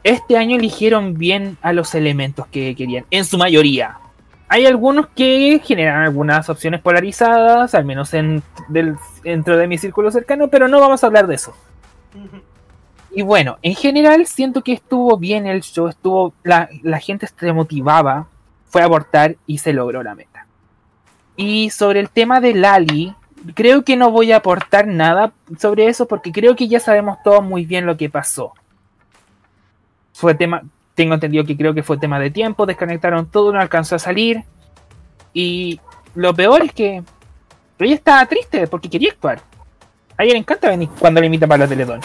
Speaker 13: este año eligieron bien a los elementos que querían, en su mayoría. Hay algunos que generan algunas opciones polarizadas, al menos en, del, dentro de mi círculo cercano, pero no vamos a hablar de eso. Y bueno, en general siento que estuvo bien el show, estuvo la, la gente se motivaba, fue a abortar y se logró la meta. Y sobre el tema de Lali, creo que no voy a aportar nada sobre eso porque creo que ya sabemos todos muy bien lo que pasó. Fue tema, tengo entendido que creo que fue tema de tiempo, desconectaron todo, no alcanzó a salir. Y lo peor es que ella estaba triste porque quería actuar. A ella le encanta venir cuando le invitan para la Teletón.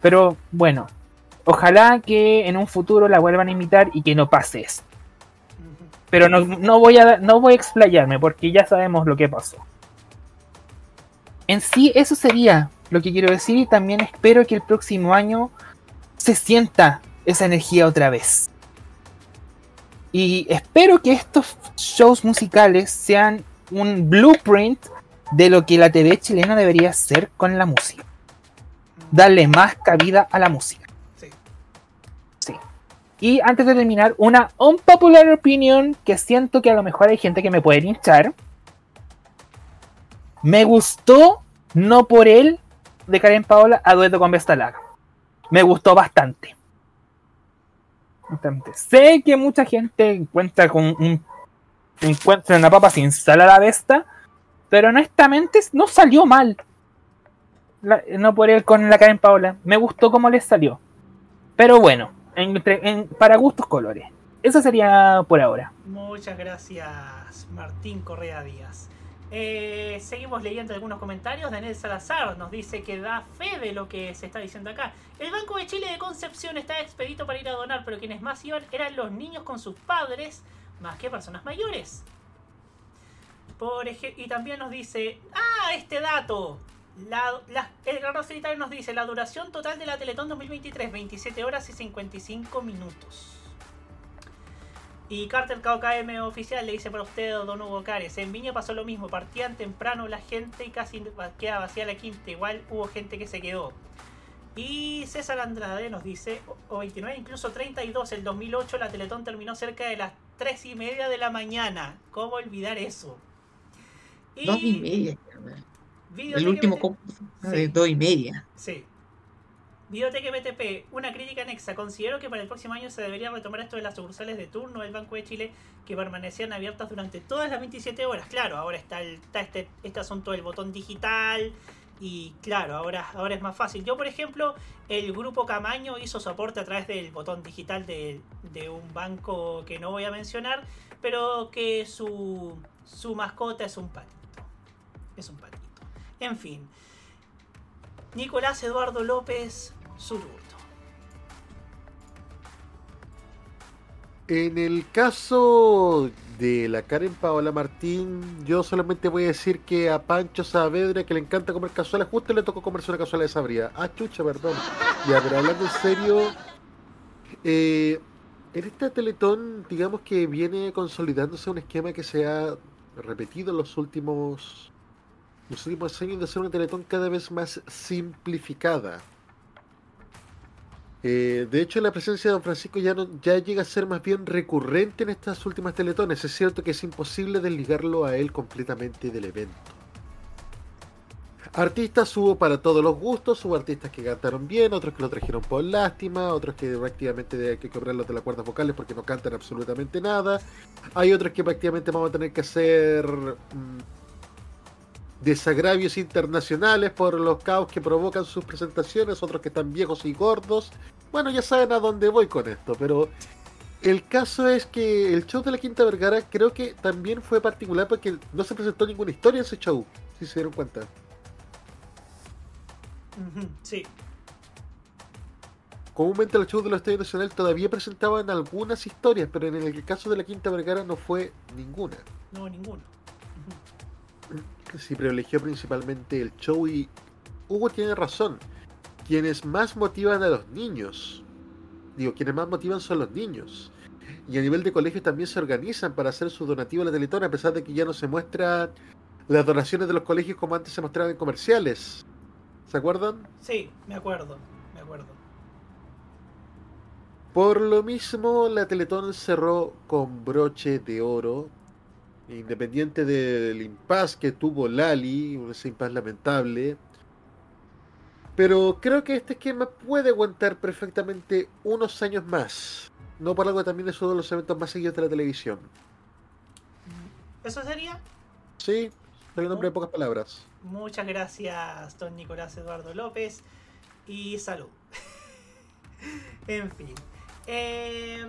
Speaker 13: Pero bueno, ojalá que en un futuro la vuelvan a invitar y que no pase eso. Pero no, no voy a no voy a explayarme porque ya sabemos lo que pasó. En sí, eso sería lo que quiero decir y también espero que el próximo año se sienta esa energía otra vez. Y espero que estos shows musicales sean un blueprint de lo que la TV chilena debería ser con la música. Darle más cabida a la música. Y antes de terminar, una unpopular opinion que siento que a lo mejor hay gente que me puede hinchar. Me gustó, no por él, de Karen Paola a dueto con Vestalaga. Me gustó bastante. Sé que mucha gente encuentra con un encuentra una papa sin sal a la besta, pero honestamente no salió mal. No por él con la Karen Paola. Me gustó cómo les salió. Pero bueno, entre- en- para gustos colores. Eso sería por ahora.
Speaker 3: Muchas gracias, Martín Correa Díaz. Eh, seguimos leyendo algunos comentarios. Daniel Salazar nos dice que da fe de lo que se está diciendo acá. El Banco de Chile de Concepción está expedito para ir a donar, pero quienes más iban eran los niños con sus padres, más que personas mayores. Por y también nos dice, ah, este dato. La, la- el nos dice, la duración total de la Teletón 2023, 27 horas y 55 minutos. Y Carter KOKM oficial le dice para usted, don Hugo Cares, en Viña pasó lo mismo, partían temprano la gente y casi queda vacía la quinta, igual hubo gente que se quedó. Y César Andrade nos dice, o 29, incluso 32, el 2008 la Teletón terminó cerca de las 3 y media de la mañana. ¿Cómo olvidar eso? Y
Speaker 11: Dos y media. El último de dos y media.
Speaker 3: Sí. Videoteca MTP, una crítica anexa. Considero que para el próximo año se debería retomar esto de las sucursales de turno del Banco de Chile que permanecían abiertas durante todas las 27 horas. Claro, ahora está, el, está este, este asunto del botón digital y claro, ahora, ahora es más fácil. Yo, por ejemplo, el grupo Camaño hizo soporte a través del botón digital de, de un banco que no voy a mencionar, pero que su, su mascota es un patito. Es un patito. En fin. Nicolás Eduardo López Sururto.
Speaker 12: En el caso de la Karen Paola Martín, yo solamente voy a decir que a Pancho Saavedra, que le encanta comer cazuelas, justo le tocó comerse una cazuela de sabría. Ah, chucha, perdón. Ya, pero hablando en serio, eh, en esta Teletón, digamos que viene consolidándose un esquema que se ha repetido en los últimos, los últimos años de ser una Teletón cada vez más simplificada. Eh, de hecho, la presencia de Don Francisco ya, no- ya llega a ser más bien recurrente en estas últimas teletones. Es cierto que es imposible desligarlo a él completamente del evento. Artistas hubo para todos los gustos, hubo artistas que cantaron bien, otros que lo trajeron por lástima, otros que prácticamente hay que cobrarlos de las cuerdas vocales porque no cantan absolutamente nada. Hay otros que prácticamente vamos a tener que hacer mm, desagravios internacionales por los caos que provocan sus presentaciones, otros que están viejos y gordos. Bueno, ya saben a dónde voy con esto, pero el caso es que el show de la Quinta Vergara creo que también fue particular porque no se presentó ninguna historia en ese show, si se dieron cuenta.
Speaker 3: Sí.
Speaker 12: Comúnmente los shows de los Estadio Nacional todavía presentaban algunas historias, pero en el caso de la Quinta Vergara no fue ninguna.
Speaker 3: No, ninguno.
Speaker 12: Se privilegió principalmente el show y Hugo tiene razón. Quienes más motivan a los niños, digo, quienes más motivan son los niños. Y a nivel de colegios también se organizan para hacer su donativo a la Teletón, a pesar de que ya no se muestran las donaciones de los colegios como antes se mostraban en comerciales. ¿Se acuerdan?
Speaker 3: Sí, me acuerdo, me acuerdo.
Speaker 12: Por lo mismo, la Teletón cerró con broche de oro, independiente del impas que tuvo Lali, ese impas lamentable. Pero creo que este esquema puede aguantar perfectamente unos años más. No por algo también es uno de los eventos más seguidos de la televisión.
Speaker 3: ¿Eso sería?
Speaker 12: Sí, soy un hombre de pocas palabras.
Speaker 3: Muchas gracias, don Nicolás Eduardo López. Y salud. en fin. Eh,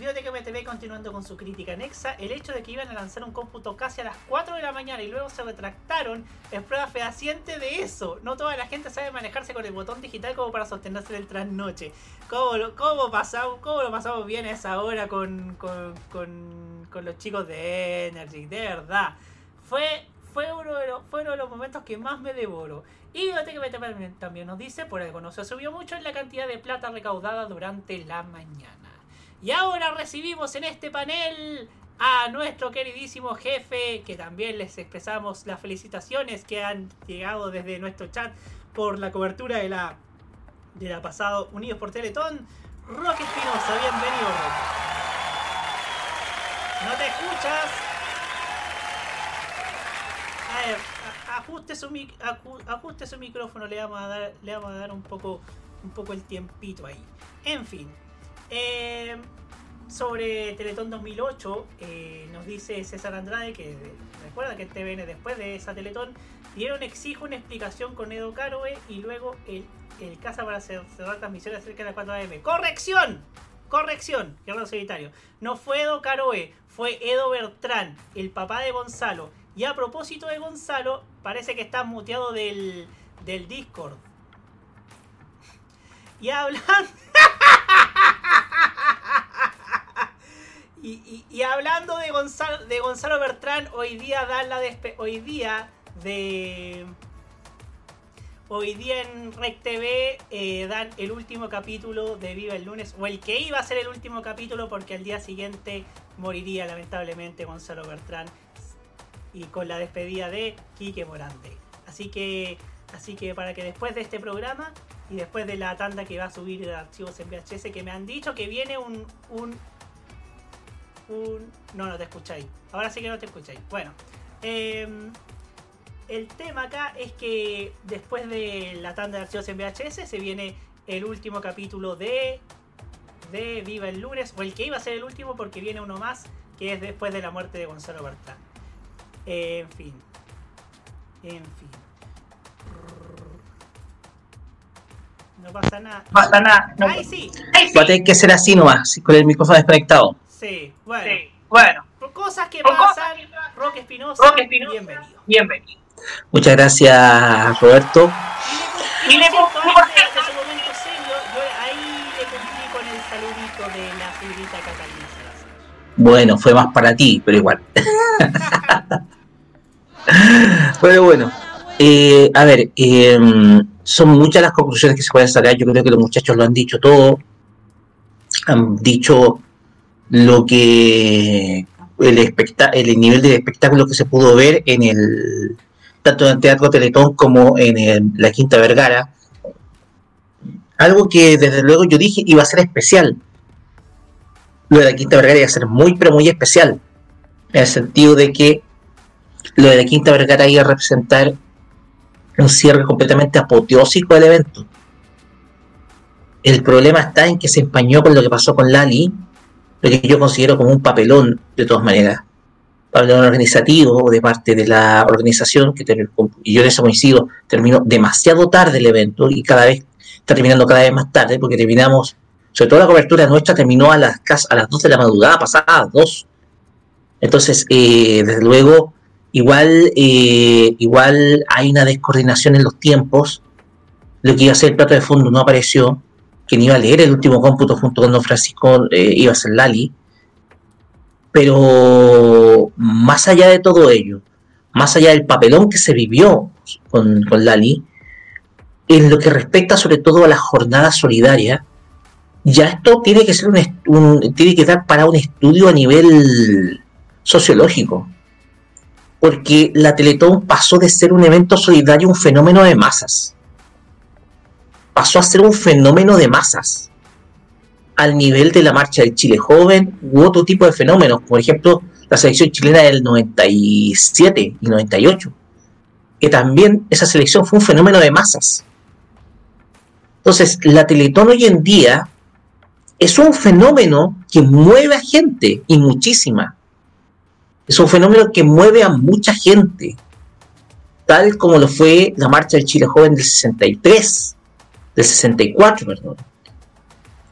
Speaker 3: Biblioteca MTV continuando con su crítica anexa. El hecho de que iban a lanzar un cómputo casi a las 4 de la mañana y luego se retractaron es prueba fehaciente de eso. No toda la gente sabe manejarse con el botón digital como para sostenerse en el trasnoche. ¿Cómo lo, pasamos, cómo lo pasamos bien a esa hora con, con, con, los chicos de Energy? De verdad. Fue fue uno, de los, fue los momentos que más me devoro. Y Biblioteca también nos dice, por algo no se subió mucho en la cantidad de plata recaudada durante la mañana. Y ahora recibimos en este panel a nuestro queridísimo jefe, que también les expresamos las felicitaciones que han llegado desde nuestro chat por la cobertura de la, de la pasado Unidos por Teletón. Roque Espinosa, bienvenido. ¿No te escuchas? A ver, ajuste su, mic- ajuste su micrófono, le vamos a dar, le vamos a dar un poco, un poco el tiempito ahí. En fin, eh, sobre Teletón 2008, eh, nos dice César Andrade que recuerda que TVN después de esa Teletón dieron exijo una explicación con Edo Caroe y luego el, el casa para cerrar transmisiones cerca de las 4 am. ¡Corrección! Corrección, Guerrero Solitario. No fue Edo Caroe, fue Edo Bertrán, el papá de Gonzalo. Y a propósito de Gonzalo, parece que está muteado del, del Discord. Y hablan. Y, hablando de Gonzalo, de Bertrán, hoy día dan la despe- hoy día de hoy día en Rec TV eh, dan el último capítulo de Viva el lunes o el que iba a ser el último capítulo porque al día siguiente moriría lamentablemente Gonzalo Bertrán y con la despedida de Quique Morante. Así que así que para que después de este programa y después de la tanda que va a subir de archivos en VHS que me han dicho que viene un un no no te escucháis. Ahora sí que no te escucháis. Bueno, em, el tema acá es que después de la tanda de archivos en VHS se viene el último capítulo de de Viva el lunes o el que iba a ser el último porque viene uno más que es después de la muerte de Gonzalo Bertrán. En fin. En fin. No pasa nada.
Speaker 15: pasa nada, no
Speaker 3: ¡Ay, sí!
Speaker 15: Va a tener que ser así nomás, con el micrófono desconectado.
Speaker 3: Sí, bueno.
Speaker 15: bueno.
Speaker 3: Por cosas que
Speaker 15: Por cosas
Speaker 3: pasan, Roque Espinosa, bienvenido.
Speaker 15: Bienvenido. Muchas gracias, Roberto.
Speaker 3: Y le de su momento serio, yo ahí le cumplí con el saludito de la señorita Catalina.
Speaker 15: Bueno, fue más para ti, pero igual. pero bueno, eh, a ver, eh, son muchas las conclusiones que se pueden sacar. Yo creo que los muchachos lo han dicho todo. Han dicho lo que el, el nivel de espectáculo que se pudo ver en el tanto en el Teatro Teletón como en la Quinta Vergara. Algo que desde luego yo dije iba a ser especial. Lo de la Quinta Vergara iba a ser muy, pero muy especial. En el sentido de que lo de la Quinta Vergara iba a representar un cierre completamente apoteósico del evento. El problema está en que se empañó con lo que pasó con Lali, lo que yo considero como un papelón, de todas maneras. Papelón organizativo de parte de la organización, que y yo en eso coincido, terminó demasiado tarde el evento y cada vez está terminando cada vez más tarde, porque terminamos, sobre todo la cobertura nuestra terminó a las, a las 2 de la madrugada pasada, a las 2. Entonces, eh, desde luego, igual, eh, igual hay una descoordinación en los tiempos. Lo que iba a ser el plato de fondo no apareció. Quien iba a leer el último cómputo junto con Don Francisco eh, iba a ser Lali. Pero más allá de todo ello, más allá del papelón que se vivió con, con Lali, en lo que respecta sobre todo a la jornada solidaria, ya esto tiene que ser un, tiene que dar para un estudio a nivel sociológico. Porque la Teletón pasó de ser un evento solidario a un fenómeno de masas. Pasó a ser un fenómeno de masas. al nivel de la marcha del Chile joven u otro tipo de fenómenos, por ejemplo, la selección chilena del 97 y 98, que también esa selección fue un fenómeno de masas. Entonces, la Teletón hoy en día es un fenómeno que mueve a gente y muchísima. Es un fenómeno que mueve a mucha gente, tal como lo fue la marcha del Chile joven del 63, del 64, perdón,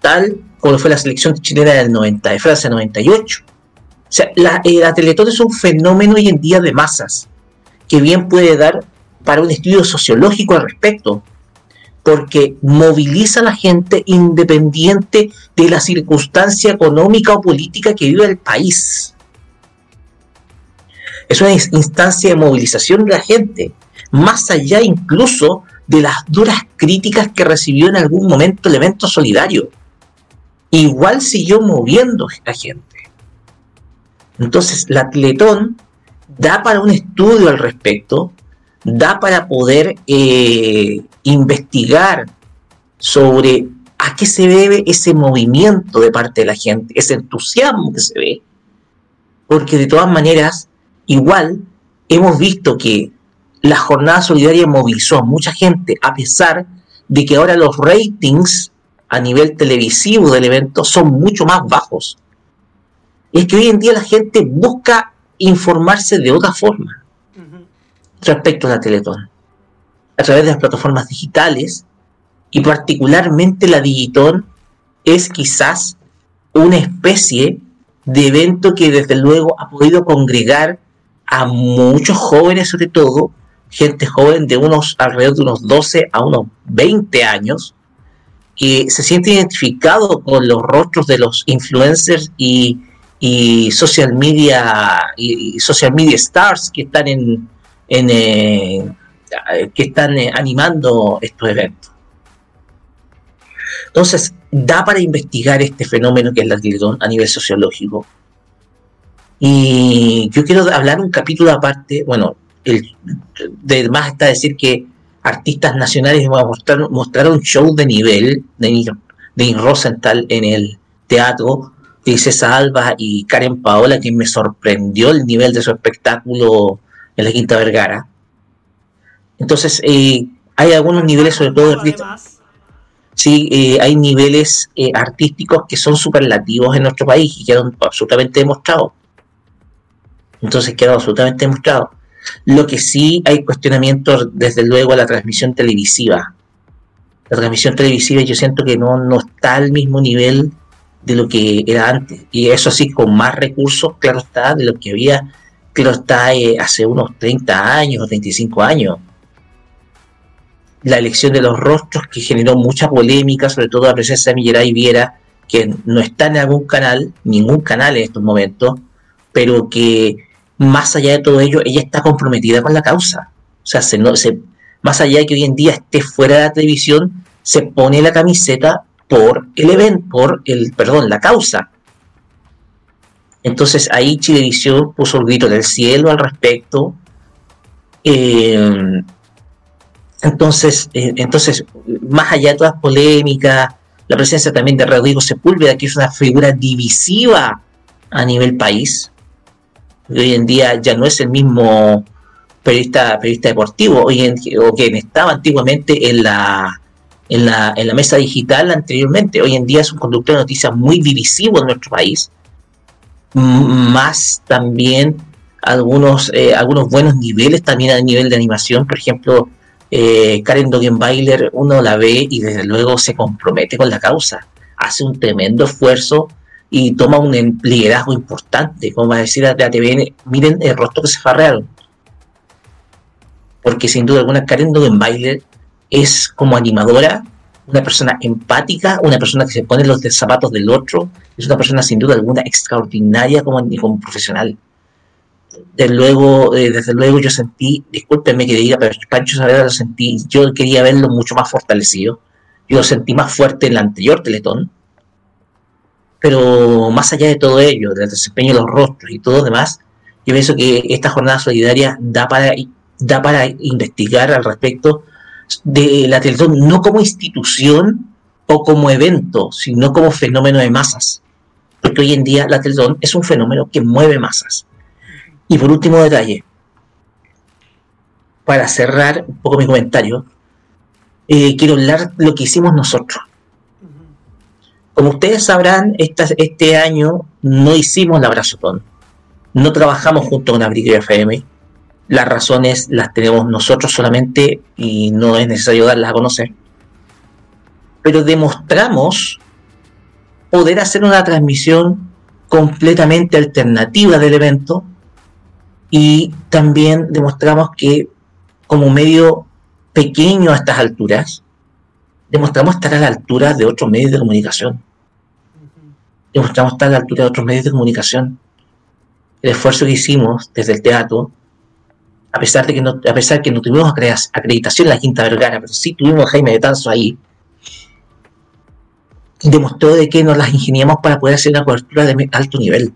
Speaker 15: tal como fue la selección chilena del 90, de Francia 98. O sea, la, eh, la Teletón es un fenómeno hoy en día de masas, que bien puede dar para un estudio sociológico al respecto, porque moviliza a la gente independiente de la circunstancia económica o política que vive el país. Es una instancia de movilización de la gente, más allá incluso de las duras críticas que recibió en algún momento el evento solidario. Igual siguió moviendo a la gente. Entonces, la Teletón da para un estudio al respecto, da para poder eh, investigar sobre a qué se debe ese movimiento de parte de la gente, ese entusiasmo que se ve. Porque de todas maneras, igual hemos visto que la jornada solidaria movilizó a mucha gente, a pesar de que ahora los ratings a nivel televisivo del evento son mucho más bajos. Es que hoy en día la gente busca informarse de otra forma respecto a la Teletón. A través de las plataformas digitales y particularmente la Digitón es quizás una especie de evento que desde luego ha podido congregar a muchos jóvenes sobre todo, gente joven de unos alrededor de unos 12 a unos 20 años, que se siente identificado con los rostros de los influencers y, social media y, social media stars que están en, eh, que están eh, animando estos eventos. Entonces, da para investigar este fenómeno que es la Teletón a nivel sociológico. Y yo quiero hablar un capítulo aparte, bueno, el, de más está decir que artistas nacionales van a mostrar, mostrar un show de nivel de, de Rosenthal en el teatro, dice Alba y Karen Paola, que me sorprendió el nivel de su espectáculo en la Quinta Vergara. Entonces, eh, hay algunos niveles, sobre todo de Sí, eh, hay niveles eh, artísticos que son superlativos en nuestro país y quedan absolutamente demostrados. Entonces, quedó absolutamente demostrado. Lo que sí hay cuestionamientos, desde luego, a la transmisión televisiva. La transmisión televisiva yo siento que no, no está al mismo nivel de lo que era antes. Y eso sí, con más recursos, claro está, de lo que había, claro está, eh, hace unos 30 años o 35 años. La elección de los rostros que generó mucha polémica, sobre todo la presencia de Milleray Viera, que no está en algún canal, ningún canal en estos momentos, pero que más allá de todo ello, ella está comprometida con la causa. O sea, más allá de que hoy en día esté fuera de la televisión, se pone la camiseta por el evento, por el, perdón, la causa. Entonces ahí Chilevisión puso el grito del cielo al respecto. Eh, entonces, eh, entonces, más allá de todas las polémicas, la presencia también de Rodrigo Sepúlveda, que es una figura divisiva a nivel país, hoy en día ya no es el mismo periodista, periodista deportivo, hoy en, o quien estaba antiguamente en la, en la, en la mesa digital anteriormente. Hoy en día es un conductor de noticias muy divisivo en nuestro país, más también algunos, eh, algunos buenos niveles también a nivel de animación, por ejemplo, eh, Karen Dogenbailer, uno la ve y desde luego se compromete con la causa, hace un tremendo esfuerzo y toma un liderazgo importante, como va a decir a la TVN, miren el rostro que se farrearon. Porque sin duda alguna Karen Dogenbailer es como animadora, una persona empática, una persona que se pone los zapatos del otro, es una persona sin duda alguna extraordinaria como, como profesional. Desde luego, eh, desde luego yo sentí, discúlpenme que diga, pero Pancho Saavedra lo sentí, yo quería verlo mucho más fortalecido, yo lo sentí más fuerte en la anterior Teletón, pero más allá de todo ello, del desempeño de los rostros y todo demás, yo pienso que esta jornada solidaria da para, da para investigar al respecto de la Teletón, no como institución, o como evento, sino como fenómeno de masas. Porque hoy en día la Teletón es un fenómeno que mueve masas. Y por último detalle, para cerrar un poco mi comentario, eh, quiero hablar lo que hicimos nosotros. Como ustedes sabrán, este año no hicimos la Abrazotón. No trabajamos junto con Abrigo FM. Las razones las tenemos nosotros solamente y no es necesario darlas a conocer. Pero demostramos poder hacer una transmisión completamente alternativa del evento y también demostramos que como medio pequeño a estas alturas, demostramos estar a la altura de otros medios de comunicación. Demostramos estar a la altura de otros medios de comunicación. El esfuerzo que hicimos desde el teatro, a pesar de que no, a pesar que no tuvimos acre- acreditación en la Quinta Vergara, pero sí tuvimos a Jaime de Tanzo ahí, demostró de que nos las ingeniamos para poder hacer una cobertura de alto nivel.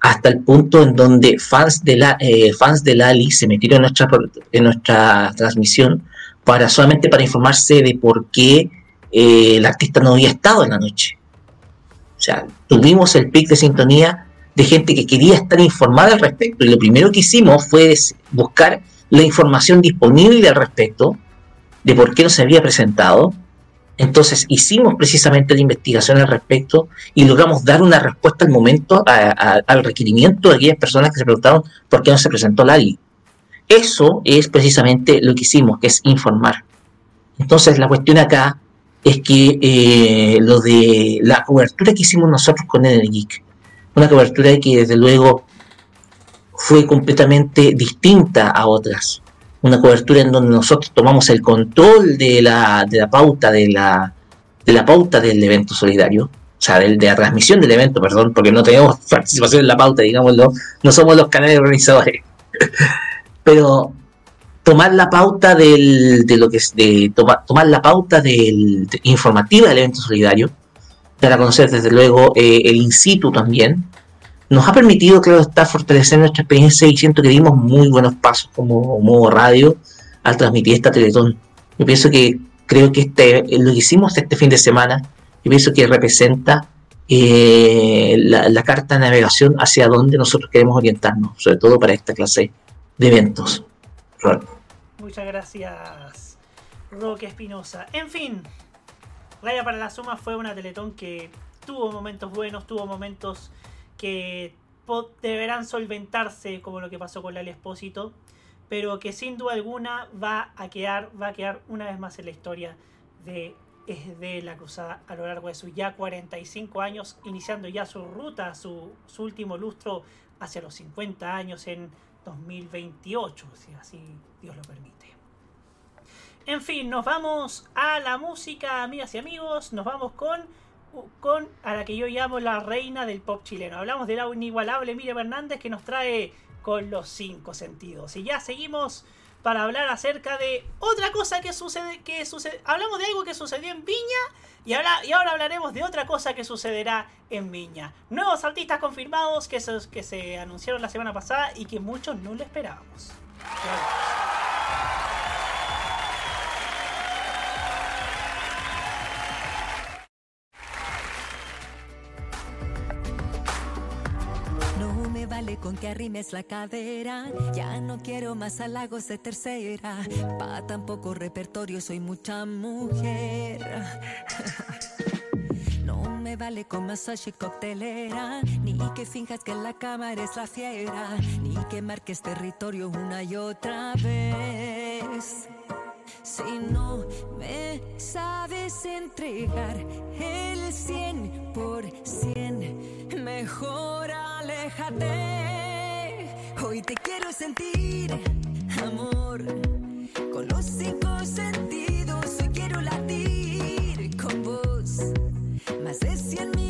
Speaker 15: Hasta el punto en donde fans de la eh, fans de Lali se metieron en nuestra, en nuestra transmisión para solamente para informarse de por qué eh, el artista no había estado en la noche. O sea, tuvimos el pic de sintonía de gente que quería estar informada al respecto. Y lo primero que hicimos fue buscar la información disponible al respecto de por qué no se había presentado. Entonces hicimos precisamente la investigación al respecto y logramos dar una respuesta al momento a- a- al requerimiento de aquellas personas que se preguntaron por qué no se presentó Lali. Eso es precisamente lo que hicimos, que es informar. Entonces la cuestión acá es que eh, lo de la cobertura que hicimos nosotros con Geek, una cobertura que desde luego fue completamente distinta a otras. Una cobertura en donde nosotros tomamos el control de la, de la pauta de la, de la pauta del evento solidario, o sea, del- de la transmisión del evento, perdón, porque no tenemos participación en la pauta, digámoslo, no somos los canales organizadores. Pero tomar la pauta del, de lo que es de toma- tomar la pauta del de- informativa del evento solidario dar a conocer desde luego eh, el in situ también nos ha permitido claro está fortalecer nuestra experiencia y siento que dimos muy buenos pasos como modo radio al transmitir esta teletón yo pienso que creo que este lo que hicimos este fin de semana yo pienso que representa eh, la, la carta de navegación hacia donde nosotros queremos orientarnos sobre todo para esta clase de eventos.
Speaker 3: Muchas gracias, Roque Espinosa. En fin, Raya para la Suma fue una teletón que tuvo momentos buenos, tuvo momentos que deberán solventarse, como lo que pasó con Lali Espósito, pero que sin duda alguna va a quedar, va a quedar una vez más en la historia de, de la cruzada a lo largo de sus ya 45 años, iniciando ya su ruta, su último lustro hacia los 50 años en 2028, si así Dios lo permite. En fin, nos vamos a la música, amigas y amigos. Nos vamos con, con a la que yo llamo la reina del pop chileno. Hablamos de la inigualable Miriam Hernández que nos trae con los cinco sentidos. Y ya seguimos para hablar acerca de otra cosa que sucede. Que sucede. Hablamos de algo que sucedió en Viña y ahora, y ahora hablaremos de otra cosa que sucederá en Viña. Nuevos artistas confirmados que se, que se anunciaron la semana pasada y que muchos no lo esperábamos.
Speaker 16: Con que arrimes la cadera. Ya no quiero más halagos de tercera. Pa' tampoco repertorio, soy mucha mujer. No me vale con masaje coctelera. Ni que finjas que en la cama eres la fiera. Ni que marques territorio una y otra vez. Si no me sabes entregar el 100 por 100, mejor aléjate. Hoy te quiero sentir, amor, con los cinco sentidos. Hoy quiero latir con vos, más de cien mil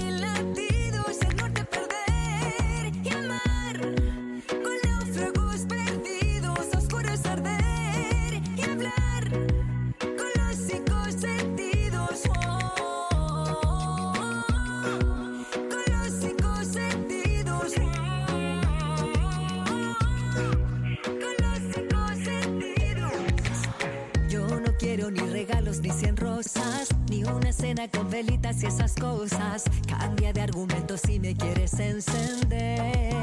Speaker 16: ni una cena con velitas y esas cosas. Cambia de argumento si me quieres encender.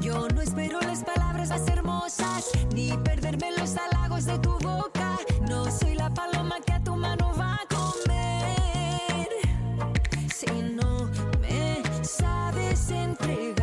Speaker 16: Yo no espero las palabras más hermosas, ni perderme los halagos de tu boca. No soy la paloma que a tu mano va a comer. Si no me sabes entregar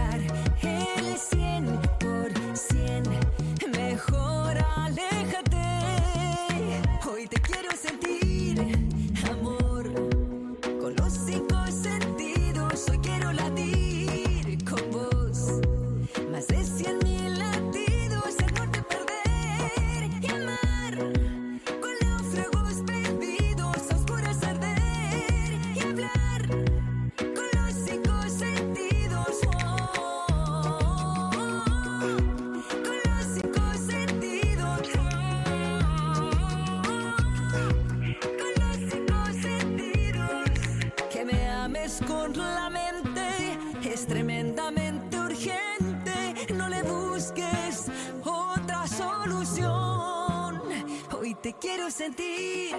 Speaker 16: te quiero sentir,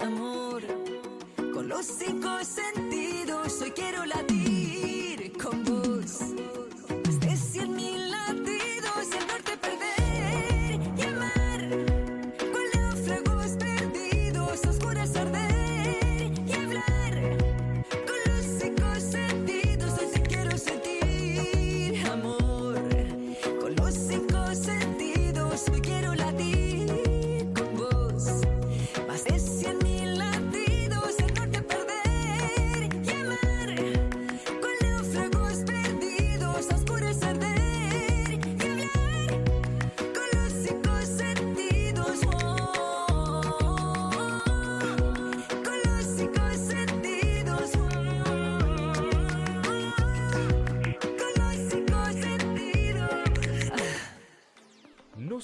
Speaker 16: amor, con los cinco sentidos. Hoy quiero latir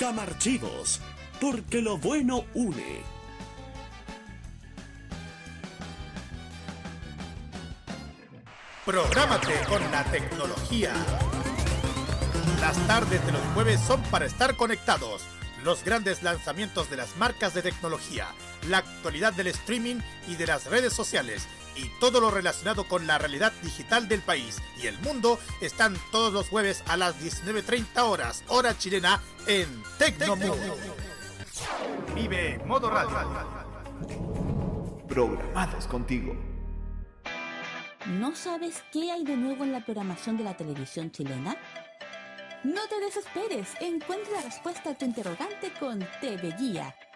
Speaker 1: Camarchivos, porque lo bueno une.
Speaker 17: Prográmate con la tecnología. Las tardes de los jueves son para estar conectados. Los grandes lanzamientos de las marcas de tecnología, la actualidad del streaming y de las redes sociales y todo lo relacionado con la realidad digital del país y el mundo están todos los jueves a las 19.30 horas, hora chilena, en Tecnomundo. Vive Modo Radio.
Speaker 18: Programados contigo.
Speaker 4: ¿No sabes qué hay de nuevo en la programación de la televisión chilena? No te desesperes, encuentra la respuesta a tu interrogante con TV Guía,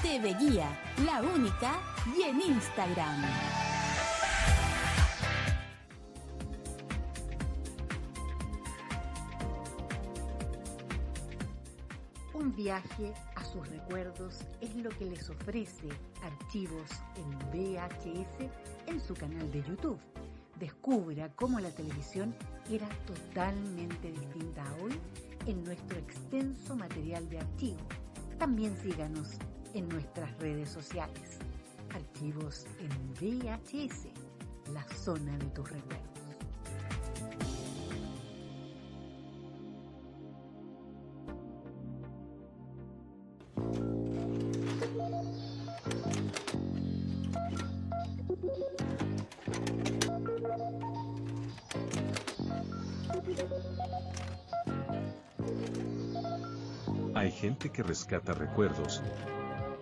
Speaker 4: TV Guía, la única, y en Instagram.
Speaker 19: Un viaje a sus recuerdos es lo que les ofrece Archivos en VHS en su canal de YouTube. Descubra cómo la televisión era totalmente distinta a hoy en nuestro extenso material de archivo. También síganos en nuestras redes sociales. Archivos en VHS, la zona de tus recuerdos.
Speaker 18: Hay gente que rescata recuerdos.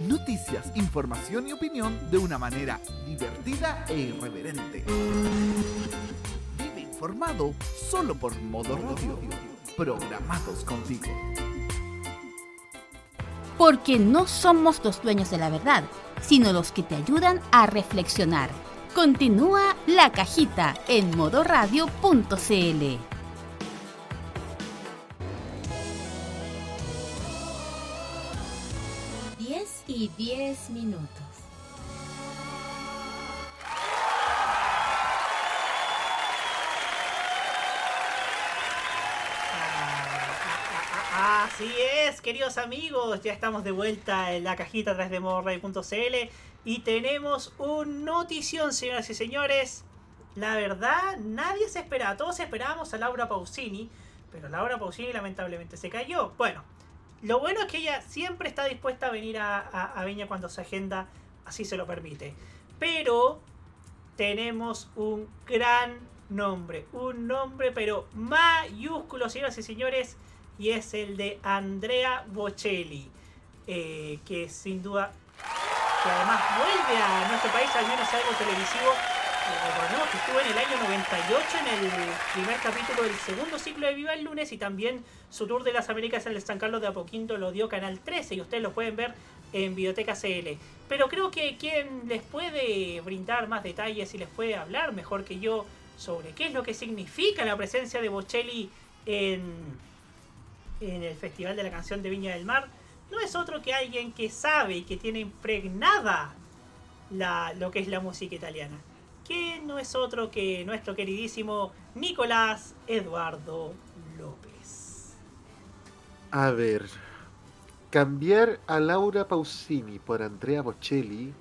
Speaker 20: Noticias, información y opinión de una manera divertida e irreverente. Vive informado solo por Modo Radio. Programados contigo.
Speaker 4: Porque no somos los dueños de la verdad, sino los que te ayudan a reflexionar. Continúa la cajita en modoradio.cl.
Speaker 10: y 10 minutos.
Speaker 3: Así es, queridos amigos, ya estamos de vuelta en la cajita a través de modoradio.cl y tenemos un notición, señoras y señores. La verdad, nadie se esperaba, todos esperábamos a Laura Pausini, pero Laura Pausini lamentablemente se cayó. Bueno, lo bueno es que ella siempre está dispuesta a venir a, Viña cuando su agenda así se lo permite. Pero tenemos un gran nombre, un nombre pero mayúsculo, señoras y señores, y es el de Andrea Bocelli, eh, que sin duda, que además vuelve a nuestro país, al menos algo televisivo. Que estuvo en el año 98 en el primer capítulo del segundo ciclo de Viva el Lunes y también su tour de las Américas en el San Carlos de Apoquinto lo dio Canal 13 y ustedes lo pueden ver en Biblioteca CL. Pero creo que quien les puede brindar más detalles y les puede hablar mejor que yo sobre qué es lo que significa la presencia de Bocelli en, en el Festival de la Canción de Viña del Mar, no es otro que alguien que sabe y que tiene impregnada la, lo que es la música italiana. Que no es otro que nuestro queridísimo Nicolás Eduardo López.
Speaker 12: A ver, cambiar a Laura Pausini por Andrea Bocelli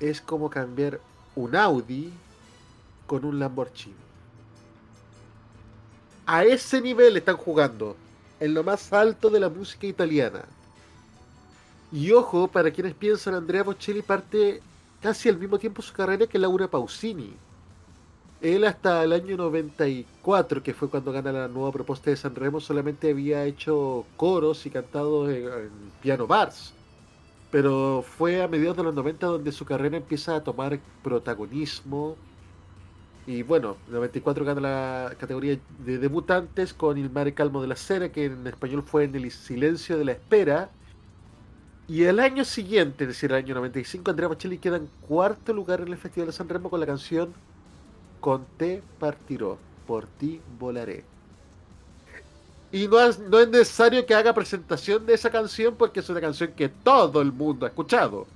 Speaker 12: es como cambiar un Audi con un Lamborghini. A ese nivel están jugando, en lo más alto de la música italiana. Y ojo, para quienes piensan, Andrea Bocelli parte casi al mismo tiempo su carrera que Laura Pausini. Él hasta el año 94, que fue cuando gana la nueva propuesta de San Remo, solamente había hecho coros y cantado en, piano bars. Pero fue a mediados de los 90 donde su carrera empieza a tomar protagonismo. Y bueno, en 94 gana la categoría de debutantes con El Mare Calmo de la Cera, que en español fue En el Silencio de la Espera. Y el año siguiente, es decir, el año 95, Andrea Bocelli queda en cuarto lugar en el Festival de San Remo con la canción Con te partiró, por ti volaré. Y no es, no es necesario que haga presentación de esa canción porque es una canción que todo el mundo ha escuchado.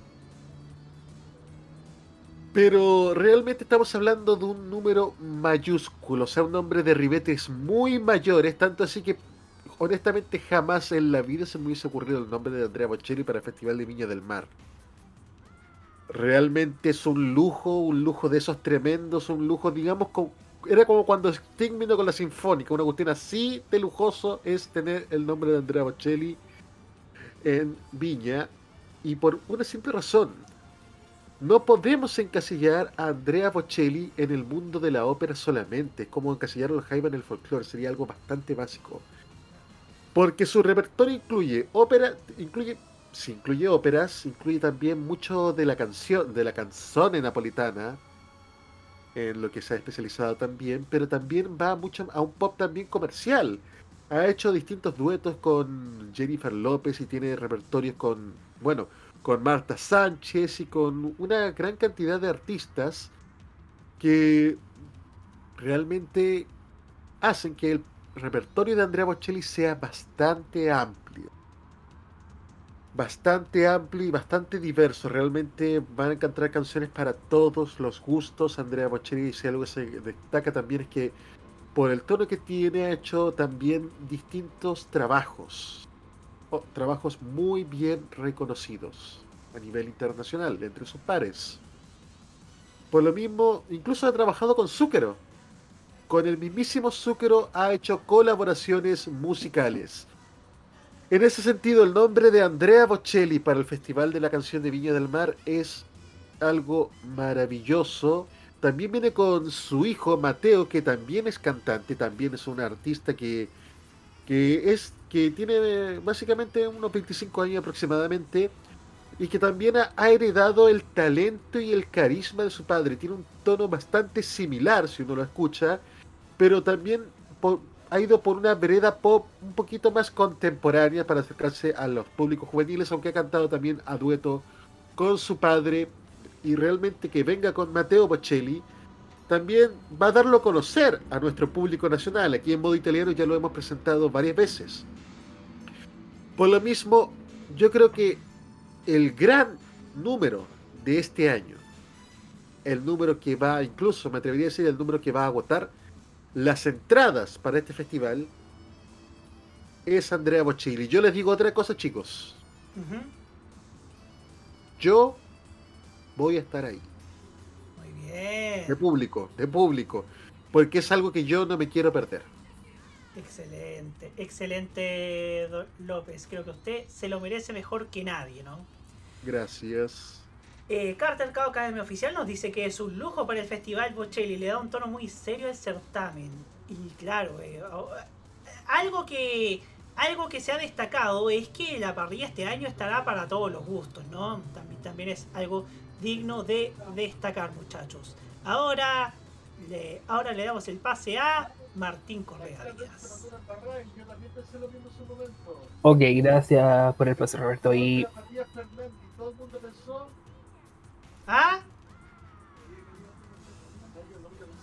Speaker 12: Pero realmente estamos hablando de un número mayúsculo, o sea, un nombre de ribetes muy mayores, tanto así que honestamente jamás en la vida se me hubiese ocurrido el nombre de Andrea Bocelli para el Festival de Viña del Mar. Realmente es un lujo, un lujo de esos tremendos, un lujo, digamos, con- era como cuando Sting vino con la Sinfónica, una cuestión así de lujoso es tener el nombre de Andrea Bocelli en Viña, y por una simple razón. No podemos encasillar a Andrea Bocelli en el mundo de la ópera solamente, como encasillar a los en el folclore, sería algo bastante básico. Porque su repertorio incluye ópera, incluye, sí, incluye óperas, incluye también mucho de la canción, de la canzone napolitana, en lo que se ha especializado también, pero también va mucho a un pop también comercial. Ha hecho distintos duetos con Jennifer López y tiene repertorios con, bueno, con Marta Sánchez y con una gran cantidad de artistas que realmente hacen que el repertorio de Andrea Bocelli sea bastante amplio. Bastante amplio y bastante diverso. Realmente van a encontrar canciones para todos los gustos. Andrea Bocelli, si algo que se destaca también es que por el tono que tiene ha hecho también distintos trabajos. trabajos muy bien reconocidos a nivel internacional entre sus pares. Por lo mismo, incluso ha trabajado con Zúcaro. Con el mismísimo Zúcaro ha hecho colaboraciones musicales. En ese sentido, el nombre de Andrea Bocelli para el Festival de la Canción de Viña del Mar es algo maravilloso. También viene con su hijo Mateo, que también es cantante, también es un artista que, que es que tiene eh, básicamente unos 25 años aproximadamente y que también ha heredado el talento y el carisma de su padre. Tiene un tono bastante similar si uno lo escucha, pero también ha ido por una vereda pop un poquito más contemporánea para acercarse a los públicos juveniles, aunque ha cantado también a dueto con su padre y realmente que venga con Mateo Bocelli también va a darlo a conocer a nuestro público nacional. Aquí en modo italiano ya lo hemos presentado varias veces. Por lo mismo, yo creo que el gran número de este año, el número que va, incluso me atrevería a decir el número que va a agotar las entradas para este festival, es Andrea Bocelli. Yo les digo otra cosa, chicos. Yo voy a estar ahí.
Speaker 3: Muy bien.
Speaker 12: De público, de público. Porque es algo que yo no me quiero perder.
Speaker 3: Excelente, excelente López. Creo que usted se lo merece mejor que nadie, ¿no?
Speaker 12: Gracias.
Speaker 3: Eh, Carter Cao Academy Oficial nos dice que es un lujo para el Festival Bocelli, le da un tono muy serio al certamen. Y claro, eh, o- algo que algo que se ha destacado es que la parrilla este año estará para todos los gustos, ¿no? También, también es algo digno de destacar, muchachos. Ahora le, ahora le damos el pase a Martín Correa Díaz.
Speaker 13: Ok, gracias por el paso, Roberto. Y
Speaker 3: ¿Ah?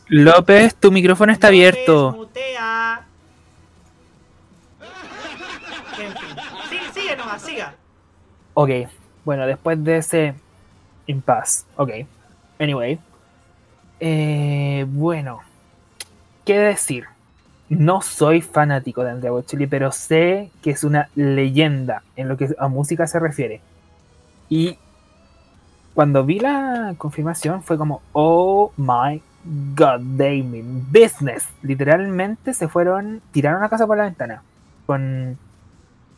Speaker 13: López, tu micrófono está abierto.
Speaker 3: Mutea. En fin. Sigue, sigue nomás, siga.
Speaker 13: Ok, bueno, después de ese impasse. Ok, anyway. Eh, bueno, ¿qué decir? No soy fanático de Andrea Bocelli, pero sé que es una leyenda en lo que a música se refiere. Y cuando vi la confirmación fue como, oh my god, damn business. Literalmente se fueron, tiraron la casa por la ventana con,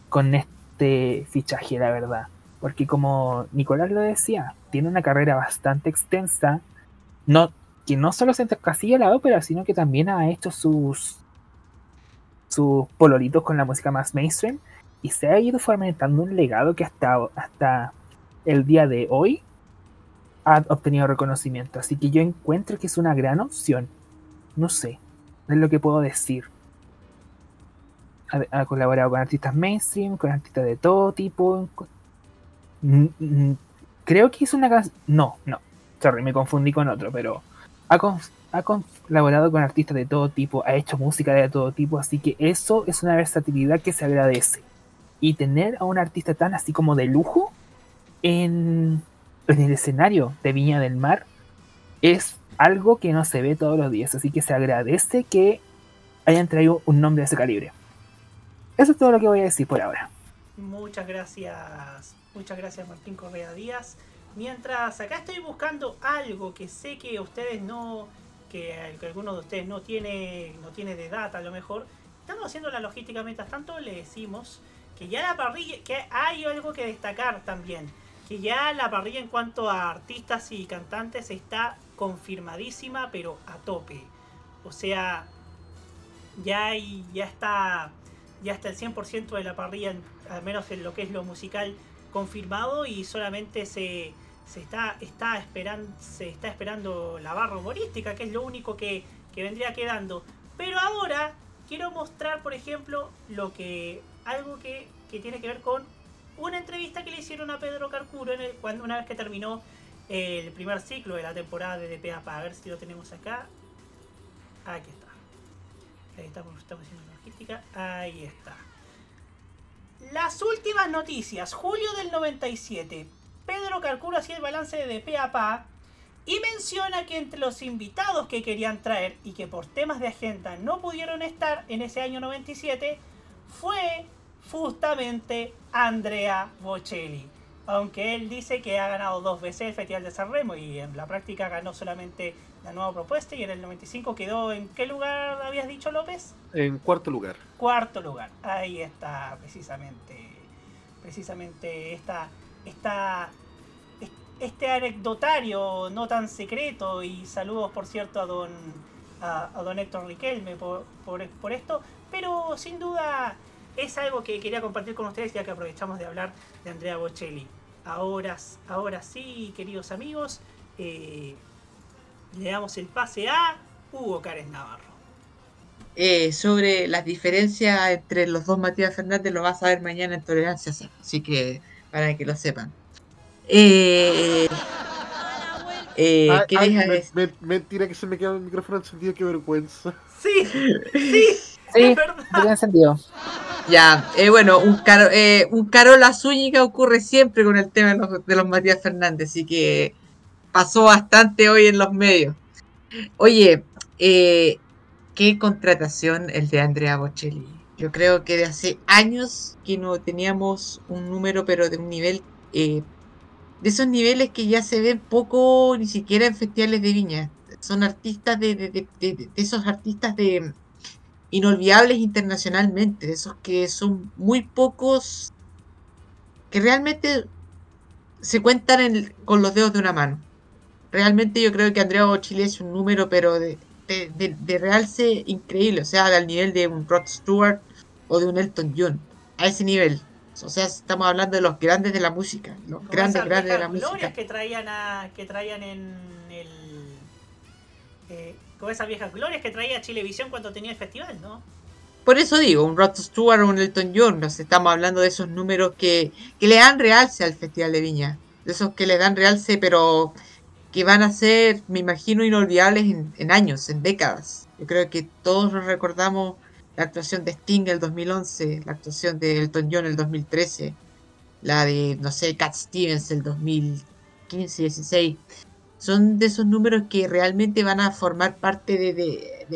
Speaker 13: con este fichaje, la verdad. Porque como Nicolás lo decía, tiene una carrera bastante extensa, no, que no solo se encasilla la ópera, sino que también ha hecho sus, sus pololitos con la música más mainstream y se ha ido fomentando un legado que hasta, hasta el día de hoy ha obtenido reconocimiento. Así que yo encuentro que es una gran opción. No sé, es lo que puedo decir. Ha, ha colaborado con artistas mainstream, con artistas de todo tipo. Mm, mm, Creo que hizo una canción. No, no. Sorry, me confundí con otro, pero ha, ha colaborado con artistas de todo tipo, ha hecho música de todo tipo, así que eso es una versatilidad que se agradece. Y tener a un artista tan así como de lujo en, en el escenario de Viña del Mar es algo que no se ve todos los días, así que se agradece que hayan traído un nombre de ese calibre. Eso es todo lo que voy a decir por ahora.
Speaker 3: Muchas gracias, muchas gracias Martín Correa Díaz. Mientras acá estoy buscando algo que sé que ustedes no, que, que alguno de ustedes no tiene, no tiene de data a lo mejor. Estamos haciendo la logística mientras tanto, le decimos que ya la parrilla, que hay algo que destacar también, que ya la parrilla en cuanto a artistas y cantantes está confirmadísima, pero a tope. O sea, ya, hay- ya está ya está el 100% de la parrilla, al menos en lo que es lo musical, confirmado y solamente se, se está, está, esperando, se está esperando la barra humorística, que es lo único que, que vendría quedando. Pero ahora quiero mostrar, por ejemplo, lo que algo que, que tiene que ver con una entrevista que le hicieron a Pedro Carcuro cuando, una vez que terminó el primer ciclo de la temporada de DPA. A ver si lo tenemos acá. Aquí está. Ahí estamos, estamos haciendo logística. Ahí está. Las últimas noticias. Julio del 97. Pedro Carcuro hacía el balance de DP a y menciona que entre los invitados que querían traer y que por temas de agenda no pudieron estar en ese año 97 fue justamente Andrea Bocelli. Aunque él dice que ha ganado dos veces el Festival de San Remo y en la práctica ganó solamente la nueva propuesta y en el 95 quedó en qué lugar habías dicho López?
Speaker 12: En cuarto lugar.
Speaker 3: Cuarto lugar. Ahí está precisamente precisamente esta esta es- este anecdotario no tan secreto y saludos por cierto a don a, a don Héctor Riquelme por, por, por esto, pero sin duda es algo que quería compartir con ustedes ya que aprovechamos de hablar de Andrea Bocelli. Ahora, ahora sí, queridos amigos, eh, le damos el pase a Hugo Cárez Navarro.
Speaker 11: Eh, sobre las diferencias entre los dos Matías Fernández lo vas a ver mañana en Tolerancia Cero, así que para que lo sepan. Eh, eh,
Speaker 12: Ah,
Speaker 11: ¿qué
Speaker 12: ay, me- mentira que se me queda el micrófono encendido, qué vergüenza.
Speaker 3: Sí, sí,
Speaker 13: Sí, tiene sentido.
Speaker 11: Ya, eh, bueno, un, caro, eh, un Carola Zúñiga ocurre siempre con el tema de los, de los Matías Fernández, así que pasó bastante hoy en los medios. Oye, eh, qué contratación el de Andrea Bocelli. Yo creo que de hace años que no teníamos un número, pero de un nivel, eh, de esos niveles que ya se ven poco, ni siquiera en festivales de viña. Son artistas de, de- de- de- de esos artistas de inolvidables internacionalmente, esos que son muy pocos, que realmente se cuentan en- con los dedos de una mano. Realmente yo creo que Andrea Bocelli es un número, pero de, de, de- de realce increíble, o sea, al nivel de un Rod Stewart o de un Elton John, a ese nivel. O sea, estamos hablando de los grandes de la música, los
Speaker 3: Como
Speaker 11: grandes, grandes de la música.
Speaker 3: glorias que traían a, que traían en el eh, como esas viejas glorias que traía Chilevisión cuando tenía el festival, ¿no?
Speaker 11: Por eso digo, un Rod Stewart o un Elton John, nos estamos hablando de esos números que, que le dan realce al Festival de Viña. De esos que le dan realce, pero que van a ser, me imagino, inolvidables en, en años, en décadas. Yo creo que todos nos recordamos la actuación de Sting el 2011, la actuación de Elton John el 2013, la de, no sé, Cat Stevens el 2015-16. Son de esos números que realmente van a formar parte de, de-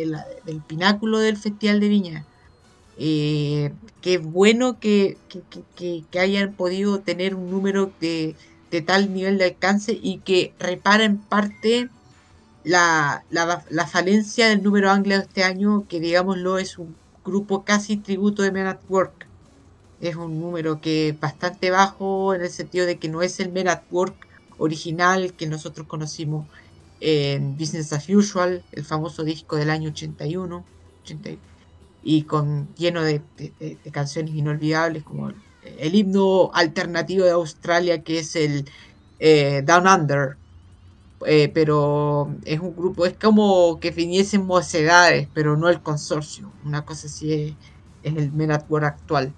Speaker 11: del pináculo del Festival de Viña. Eh, qué bueno que, que- que- que- hayan podido tener un número de, tal nivel de alcance y que repara en parte la, la, la falencia del número anglo de este año, que digámoslo es un grupo casi tributo de Men at Work. Es un número que es bastante bajo en el sentido de que no es el Men at Work original que nosotros conocimos en Business as Usual, el famoso disco del año 81, 80, y con lleno de, canciones inolvidables como el, himno alternativo de Australia que es el eh, Down Under. Eh, pero es un grupo, es como que viniesen mocedades, pero no el consorcio. Una cosa así es, es el Men at Work actual.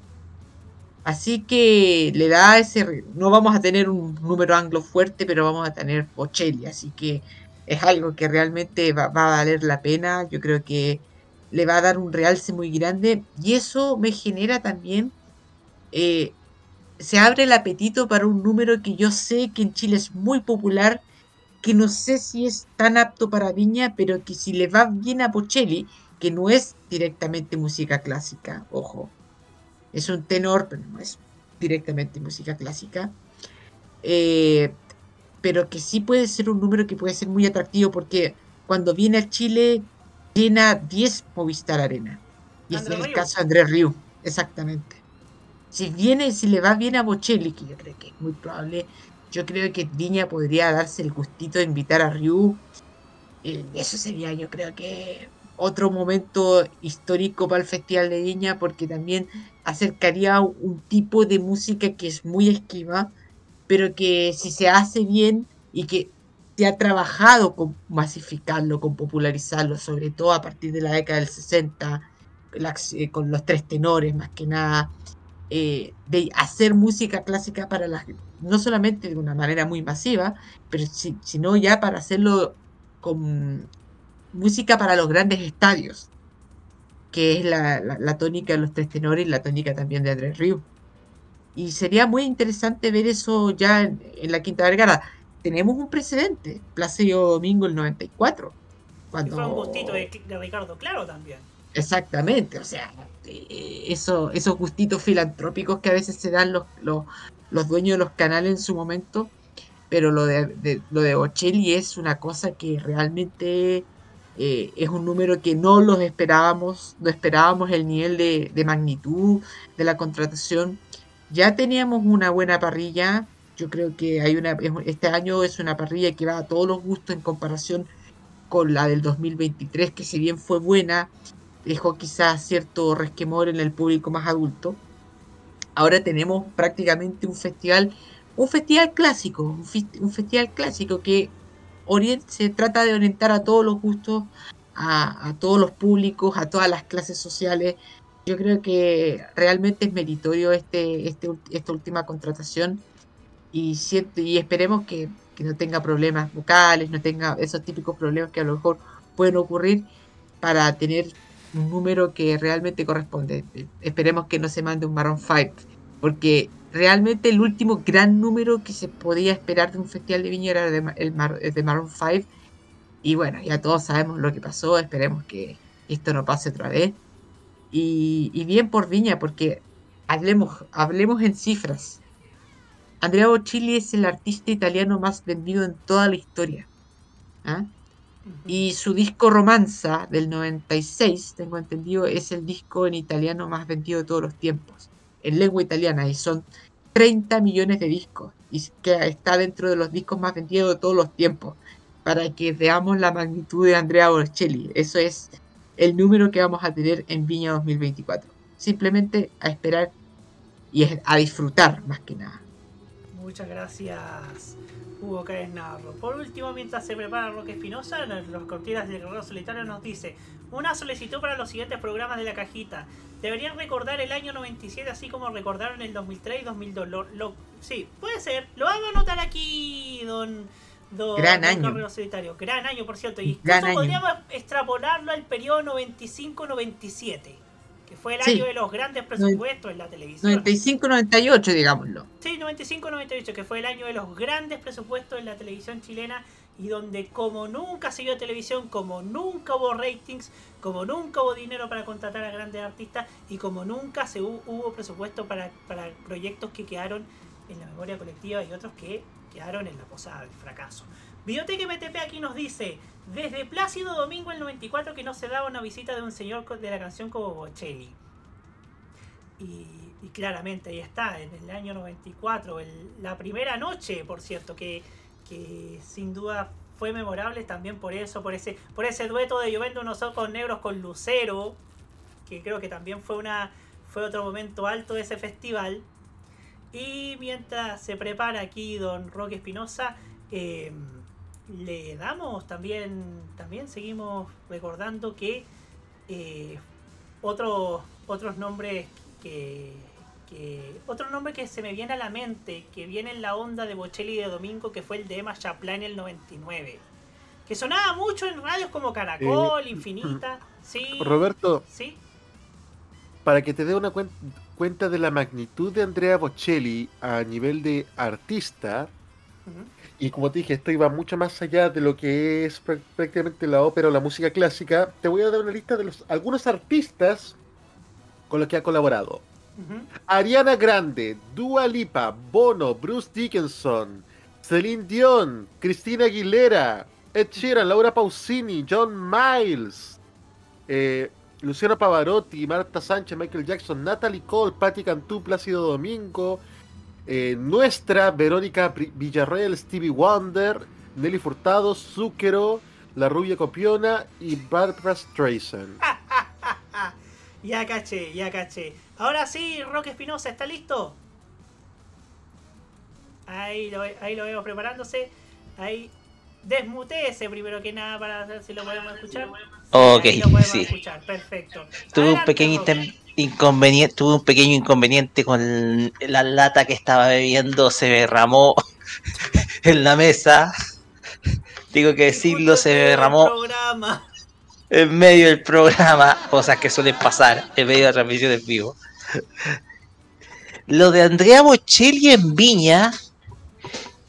Speaker 11: Así que le da ese. No vamos a tener un número anglo fuerte, pero vamos a tener Bocelli. Así que es algo que realmente va, va a valer la pena. Yo creo que le va a dar un realce muy grande. Y eso me genera también. eh, se abre el apetito para un número que yo sé que en Chile es muy popular. Que no sé si es tan apto para Viña, pero que si le va bien a Bocelli, que no es directamente música clásica, ojo, es un tenor, pero no es directamente música clásica. Eh, pero que sí puede ser un número que puede ser muy atractivo porque cuando viene a Chile llena 10 Movistar Arena. Y
Speaker 3: André
Speaker 11: es el caso de Andrés Riu, exactamente. Si viene, si le va bien a Bocelli, que yo creo que es muy probable, yo creo que Viña podría darse el gustito de invitar a Ryu. Eh, eso sería, yo creo que otro momento histórico para el Festival de Viña, porque también acercaría un tipo de música que es muy esquiva, pero que si se hace bien y que se ha trabajado con masificarlo, con popularizarlo, sobre todo a partir de la década del 60, las- eh, con los tres tenores más que nada, eh, de hacer música clásica para las, no solamente de una manera muy masiva, pero si- sino ya para hacerlo con música para los grandes estadios, que es la, la- la tónica de los tres tenores y la tónica también de Andrés Rieu. Y sería muy interesante ver eso ya en, en la Quinta Vergara. Tenemos un precedente, Placido Domingo el 94,
Speaker 3: Y
Speaker 11: cuando
Speaker 3: fue un gustito de, de Ricardo Claro también.
Speaker 11: Exactamente, o sea, eh, eso, esos gustitos filantrópicos que a veces se dan los, los, los dueños de los canales en su momento, pero lo de, de- lo de Bocelli es una cosa que realmente eh, es un número que no los esperábamos, no esperábamos el nivel de, de magnitud de la contratación. Ya teníamos una buena parrilla, yo creo que hay una, es un- este año es una parrilla que va a todos los gustos en comparación con la del 2023, que si bien fue buena, dejó quizás cierto resquemor en el público más adulto. Ahora tenemos prácticamente un festival, un festival clásico, un, festival clásico que se trata de orientar a todos los gustos, a, todos los públicos, a todas las clases sociales. Yo creo que realmente es meritorio este, este, esta última contratación y, esperemos que, no tenga problemas vocales, no tenga esos típicos problemas que a lo mejor pueden ocurrir para tener un número que realmente corresponde. Esperemos que no se mande un Maroon 5, porque realmente el último gran número que se podía esperar de un festival de viña era el de, el Mar- el de Maroon 5. Y bueno, ya todos sabemos lo que pasó, esperemos que esto no pase otra vez. Y, y bien por Viña, porque hablemos, hablemos en cifras. Andrea Bocelli es el artista italiano más vendido en toda la historia. ¿ah? Y su disco Romanza del 96, tengo entendido, es el disco en italiano más vendido de todos los tiempos, en lengua italiana, y son 30 millones de discos, y que está dentro de los discos más vendidos de todos los tiempos, para que veamos la magnitud de Andrea Bocelli. Eso es el número que vamos a tener en Viña 2024. Simplemente a esperar y a disfrutar más que nada.
Speaker 3: Muchas gracias, Hugo Cárez Navarro. Por último, mientras se prepara Roque Espinosa, los cortinas del Guerrero Solitario nos dice: Una solicitud para los siguientes programas de la cajita. Deberían recordar el año 97, así como recordaron el 2003 y 2002. Lo, lo- sí, puede ser. Lo vamos a anotar aquí, don. don
Speaker 11: Gran
Speaker 3: don
Speaker 11: año.
Speaker 3: Guerrero Solitario. Gran año, por cierto. Y
Speaker 11: Gran
Speaker 3: incluso
Speaker 11: año.
Speaker 3: podríamos extrapolarlo al periodo 95-97, que fue el
Speaker 11: Sí.
Speaker 3: año de los grandes presupuestos en la televisión.
Speaker 11: 95-98, digámoslo.
Speaker 3: Sí, 95-98, que fue el año de los grandes presupuestos en la televisión chilena y donde como nunca se vio televisión, como nunca hubo ratings, como nunca hubo dinero para contratar a grandes artistas y como nunca se hu- hubo presupuesto para, para proyectos que quedaron en la memoria colectiva y otros que quedaron en la posada del fracaso. Videoteca MTP aquí nos dice, desde Plácido Domingo el 94 que no se daba una visita de un señor de la canción como Bocelli. Y, y claramente ahí está, en el año 94, el- la primera noche, por cierto, que, que sin duda fue memorable también por eso, por ese, por ese dueto de Lloviendo unos ojos negros con Lucero, que creo que también fue una fue otro momento alto de ese festival. Y mientras se prepara aquí don Roque Espinosa, eh, le damos también, también seguimos recordando que eh, otros otros nombres que, que otro nombre que se me viene a la mente, que viene en la onda de Bocelli de Domingo, que fue el de Emma Chaplin en el 99. Que sonaba mucho en radios como Caracol,
Speaker 12: Eh,
Speaker 3: Infinita. Sí.
Speaker 12: Roberto,
Speaker 3: Sí.
Speaker 12: para que te dé una cuen- cuenta de la magnitud de Andrea Bocelli a nivel de artista, y como te dije, esto iba mucho más allá de lo que es prá- prácticamente la ópera o la música clásica, te voy a dar una lista de los algunos artistas con los que ha colaborado. Ariana Grande, Dua Lipa, Bono, Bruce Dickinson, Celine Dion, Cristina Aguilera, Ed Sheeran, Laura Pausini, John Miles, eh, Luciano Pavarotti, Marta Sánchez, Michael Jackson, Natalie Cole, Patti Cantú, Plácido Domingo, eh, nuestra Verónica Villarreal, Stevie Wonder, Nelly Furtado, Zúquero, La Rubia Copiona y Barbara Streisand.
Speaker 3: Ya caché, ya caché. Ahora sí, Roque Espinosa, ¿está listo? Ahí lo, ahí lo veo preparándose. Ahí. Desmuteese primero que nada para ver si lo podemos escuchar.
Speaker 15: Ok,
Speaker 3: Ahí lo podemos
Speaker 15: sí.
Speaker 3: escuchar, perfecto.
Speaker 15: Tuve un pequeño inconveniente, tuve un pequeño inconveniente con la lata que estaba bebiendo, se derramó en la mesa. Digo que decirlo, se derramó en medio del programa, cosas que suelen pasar en medio de transmisiones en vivo. Lo de Andrea Bocelli en Viña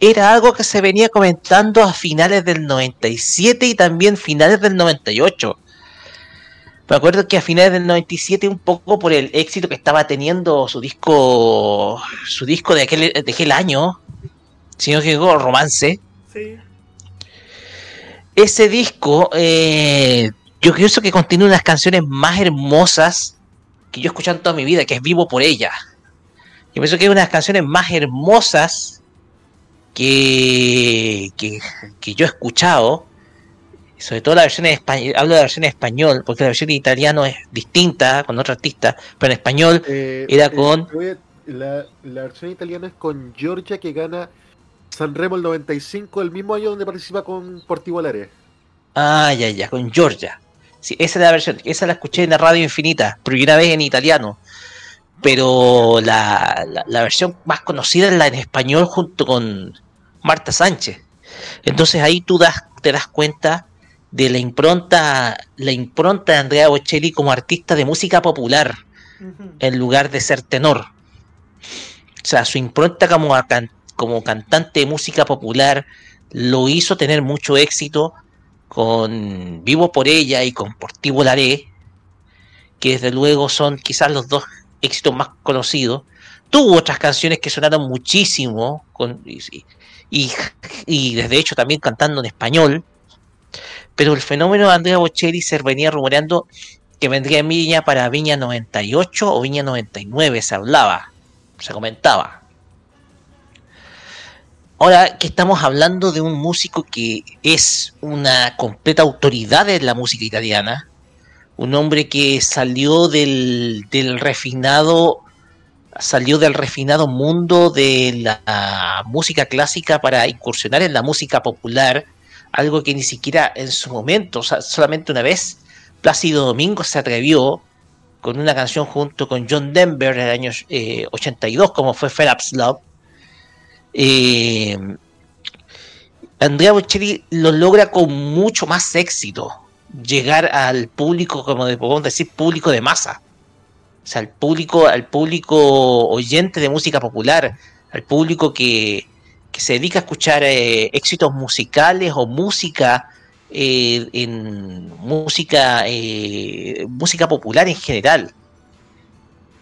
Speaker 15: era algo que se venía comentando a finales del 97 y también finales del 98. Me acuerdo que a finales del 97, un poco por el éxito que estaba teniendo su disco, su disco de aquel, de aquel año, si no me equivoco, Romance,
Speaker 3: Sí.
Speaker 15: ese disco, eh, yo pienso que contiene unas canciones más hermosas que yo he escuchado en toda mi vida, que es Vivo por ella. Yo pienso que hay unas canciones más hermosas que, que, que yo he escuchado, sobre todo la versión en español, hablo de la versión en español, porque la versión en italiano es distinta con otro artista, pero en español
Speaker 12: Eh,
Speaker 15: era
Speaker 12: eh,
Speaker 15: con...
Speaker 12: la, la versión italiana es con Georgia que gana Sanremo el 95, el mismo año donde participa con Portivo Lare.
Speaker 15: Ah, ya, ya, con Georgia. Sí, esa es la versión, esa la escuché en la radio infinita, primera vez en italiano. Pero la, la, la versión más conocida es la en español junto con Marta Sánchez. Entonces ahí tú das, te das cuenta de la impronta, la impronta de Andrea Bocelli como artista de música popular, en lugar de ser tenor. O sea, su impronta como, can- como cantante de música popular lo hizo tener mucho éxito con Vivo por ella y con Portivo Laré, que desde luego son quizás los dos éxitos más conocidos. Tuvo otras canciones que sonaron muchísimo, con, y, y, y desde hecho también cantando en español, pero el fenómeno de Andrea Bocelli se venía rumoreando que vendría en Viña para Viña 98 o Viña 99, se hablaba, se comentaba. Ahora que estamos hablando de un músico que es una completa autoridad en la música italiana, un hombre que salió del, del refinado salió del refinado mundo de la música clásica para incursionar en la música popular, algo que ni siquiera en su momento, o sea, solamente una vez, Plácido Domingo se atrevió con una canción junto con John Denver en el año eh, 82, como fue Philip's Love. Eh, Andrea Bocelli lo logra con mucho más éxito llegar al público, como de- podemos decir, público de masa. O sea, al público, al público oyente de música popular, al público que, que se dedica a escuchar eh, éxitos musicales o música eh, en música eh, música popular en general.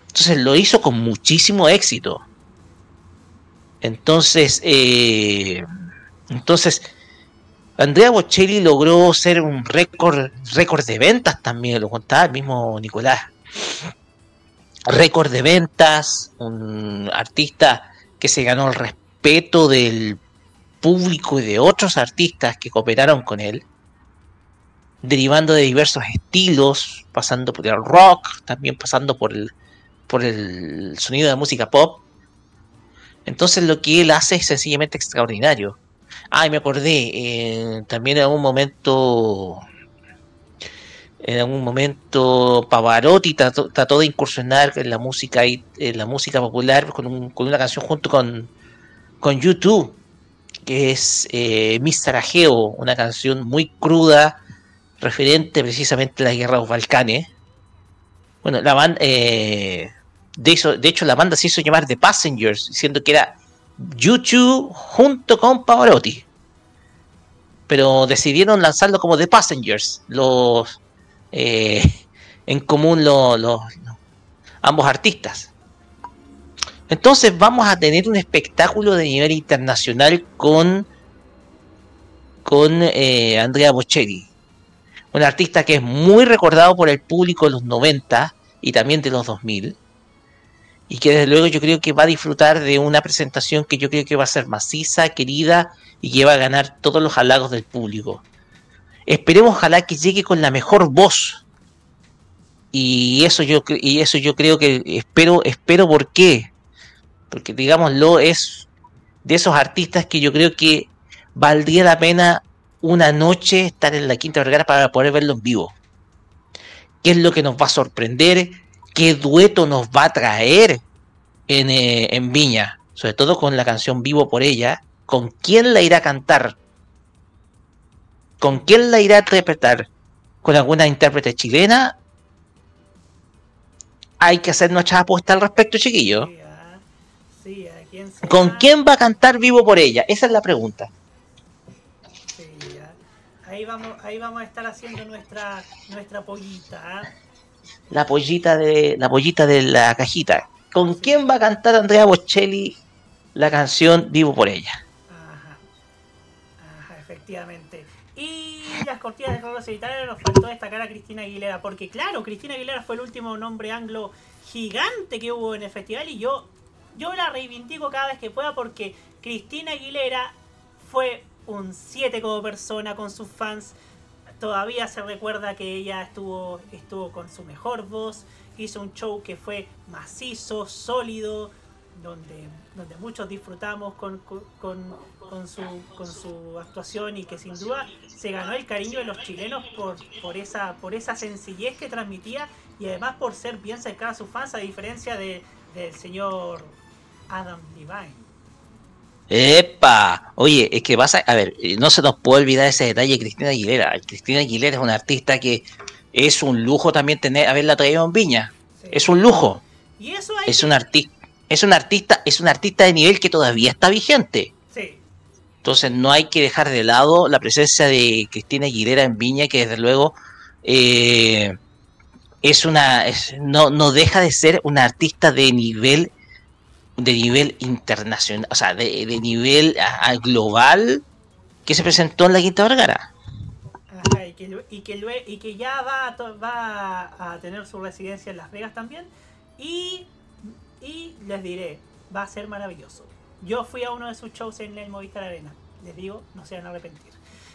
Speaker 15: Entonces lo hizo con muchísimo éxito. Entonces, entonces Andrea Bocelli logró ser un récord récord de ventas también, lo contaba el mismo Nicolás. récord de ventas, un artista que se ganó el respeto del público y de otros artistas que cooperaron con él, derivando de diversos estilos, pasando por el rock, también pasando por el, por el sonido de música pop. Entonces lo que él hace es sencillamente extraordinario. Ay, me acordé, eh, también en algún momento en algún momento Pavarotti trató, trató, de incursionar en la música en la música popular con, un, con una canción junto con, con YouTube que es eh, Mr. Ageo, una canción muy cruda referente precisamente a la guerra de los Balcanes. Bueno, la banda, eh, de, eso, de hecho la banda se hizo llamar The Passengers, diciendo que era YouTube junto con Pavarotti. Pero decidieron lanzarlo como The Passengers, los eh, en común los, ambos artistas. Entonces vamos a tener un espectáculo de nivel internacional con, con eh, Andrea Bocelli, un artista que es muy recordado por el público de los 90 y también de los 2000 y que desde luego yo creo que va a disfrutar de una presentación que yo creo que va a ser maciza, querida y que va a ganar todos los halagos del público. Esperemos ojalá que llegue con la mejor voz. Y eso yo y eso yo creo que espero espero por qué. Porque digámoslo es de esos artistas que yo creo que valdría la pena una noche estar en la Quinta Vergara para poder verlo en vivo. ¿Qué es lo que nos va a sorprender? ¿Qué dueto nos va a traer en, eh, en Viña? Sobre todo con la canción Vivo por ella. ¿Con quién la irá a cantar? ¿Con quién la irá a interpretar? ¿Con alguna intérprete chilena? Hay que hacer nuestra apuesta al respecto, chiquillo.
Speaker 3: Sí, ¿a quién
Speaker 15: ¿Con quién va a cantar vivo por ella? Esa es la pregunta.
Speaker 3: Sí, ahí, vamos, ahí vamos a estar haciendo nuestra, nuestra pollita. ¿eh?
Speaker 15: La pollita de la pollita de la cajita. ¿Con quién va a cantar Andrea Bocelli la canción Vivo por ella?
Speaker 3: Ajá, Ajá efectivamente. Y las cortinas de juegos solitarios nos faltó destacar a Cristina Aguilera, porque claro, Cristina Aguilera fue el último nombre anglo gigante que hubo en el festival y yo, yo la reivindico cada vez que pueda porque Cristina Aguilera fue un 7 como persona con sus fans. Todavía se recuerda que ella estuvo, estuvo con su mejor voz, hizo un show que fue macizo, sólido, donde, donde muchos disfrutamos con, con, con, su, con su actuación y que sin duda se ganó el cariño de los chilenos por, por, esa, por esa sencillez que transmitía y además por ser bien cercana a sus fans a diferencia de, del señor Adam Levine.
Speaker 15: ¡Epa! Oye, es que vas a... A ver, no se nos puede olvidar ese detalle de Cristina Aguilera. Cristina Aguilera es una artista que es un lujo también tener haberla traído en Viña. Sí. Es un lujo.
Speaker 3: Y eso
Speaker 15: es un artista es un artista, es un artista de nivel que todavía está vigente.
Speaker 3: Sí.
Speaker 15: Entonces no hay que dejar de lado la presencia de Cristina Aguilera en Viña, que desde luego eh, es una, es, no, no deja de ser una artista de nivel, de nivel internacional, o sea, de, de nivel a, global que se presentó en la Quinta Vergara.
Speaker 3: Ajá, y, que, y, que, y que ya va a, va a tener su residencia en Las Vegas también. Y y les diré, va a ser maravilloso. Yo fui a uno de sus shows en el Movistar Arena. Les digo, no se van a arrepentir.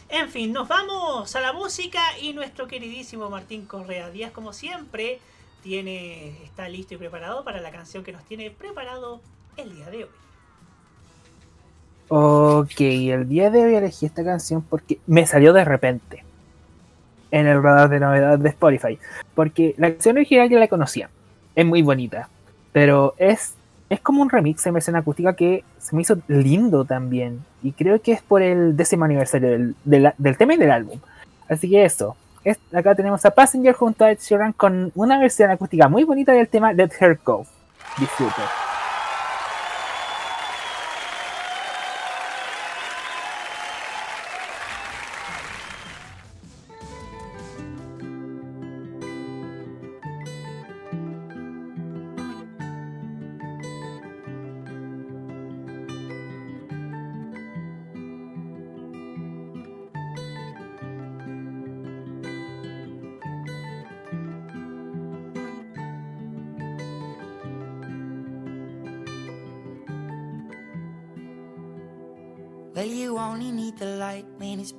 Speaker 3: En fin, nos vamos a la música y nuestro queridísimo Martín Correa Díaz, como siempre, tiene, está listo y preparado para la canción que nos tiene preparado el día de hoy.
Speaker 13: Ok, el día de hoy elegí esta canción porque me salió de repente en el radar de novedades de Spotify. Porque la canción original ya la conocía. Es muy bonita. Pero es, es como un remix en versión acústica que se me hizo lindo también. Y creo que es por el décimo aniversario del, del, del tema y del álbum. Así que eso. Acá tenemos a Passenger junto a Ed Sheeran con una versión acústica muy bonita del tema Let Her Go. Disfrute.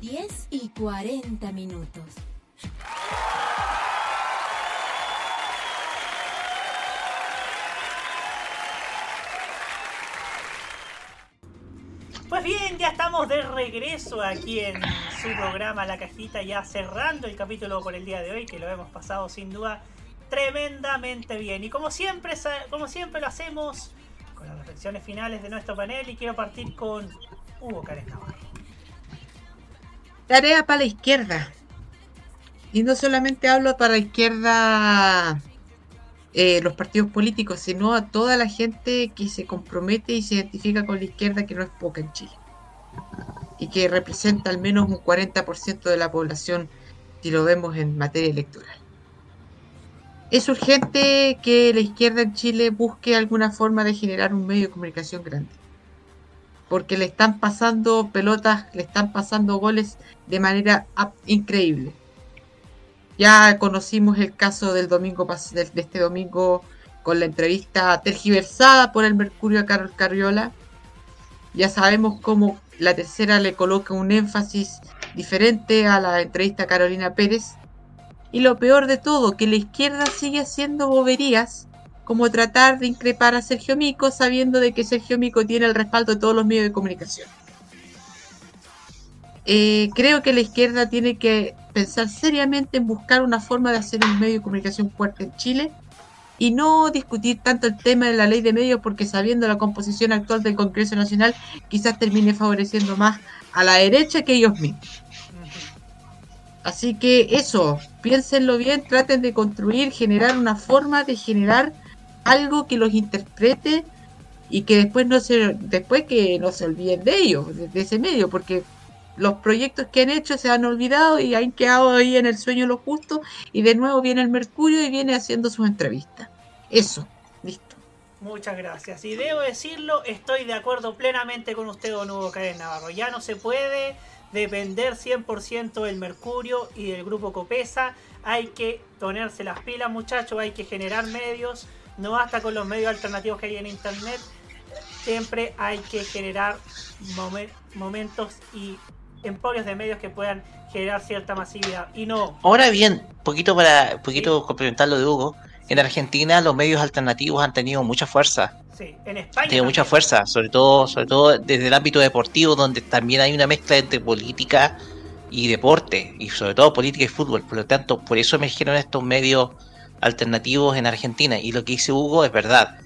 Speaker 10: 10 y 40 minutos.
Speaker 3: Pues bien, ya estamos de regreso aquí en su programa La Cajita, ya cerrando el capítulo por el día de hoy, que lo hemos pasado sin duda tremendamente bien. Y como siempre, como siempre lo hacemos con las reflexiones finales de nuestro panel y quiero partir con Hugo Navarro.
Speaker 11: Tarea para la izquierda. Y no solamente hablo para la izquierda eh, los partidos políticos, sino a toda la gente que se compromete y se identifica con la izquierda, que no es poca en Chile. Y que representa al menos un 40% de la población si lo vemos en materia electoral. Es urgente que la izquierda en Chile busque alguna forma de generar un medio de comunicación grande. Porque le están pasando pelotas, le están pasando goles de manera increíble. Ya conocimos el caso del domingo de este domingo con la entrevista tergiversada por el Mercurio a Carlos Carriola. Ya sabemos cómo la tercera le coloca un énfasis diferente a la entrevista a Carolina Pérez. Y lo peor de todo, que la izquierda sigue haciendo boberías, como tratar de increpar a Sergio Mico, sabiendo de que Sergio Mico tiene el respaldo de todos los medios de comunicación. Eh, creo que la izquierda tiene que pensar seriamente en buscar una forma de hacer un medio de comunicación fuerte en Chile y no discutir tanto el tema de la ley de medios porque sabiendo la composición actual del Congreso Nacional quizás termine favoreciendo más a la derecha que ellos mismos. Así que eso, piénsenlo bien, traten de construir, generar una forma de generar algo que los interprete y que después no se después que no se olviden de ellos, de, de ese medio, porque los proyectos que han hecho se han olvidado y han quedado ahí en el sueño lo justo y de nuevo viene el Mercurio y viene haciendo sus entrevistas. Eso, listo.
Speaker 3: Muchas gracias. Y debo decirlo, estoy de acuerdo plenamente con usted, don Hugo Karen Navarro. Ya no se puede depender 100% del Mercurio y del grupo Copesa. Hay que ponerse las pilas, muchachos. Hay que generar medios. No basta con los medios alternativos que hay en Internet. Siempre hay que generar momen- momentos y emporios de medios que puedan generar cierta masividad. Y no,
Speaker 15: Ahora bien, poquito para poquito complementar lo de Hugo, en Argentina los medios alternativos han tenido mucha fuerza,
Speaker 3: sí, en
Speaker 15: han
Speaker 3: España.
Speaker 15: tenido mucha fuerza, sobre todo, sobre todo desde el ámbito deportivo, donde también hay una mezcla entre política y deporte, y sobre todo política y fútbol. Por lo tanto, por eso emergieron estos medios alternativos en Argentina. Y lo que dice Hugo es verdad.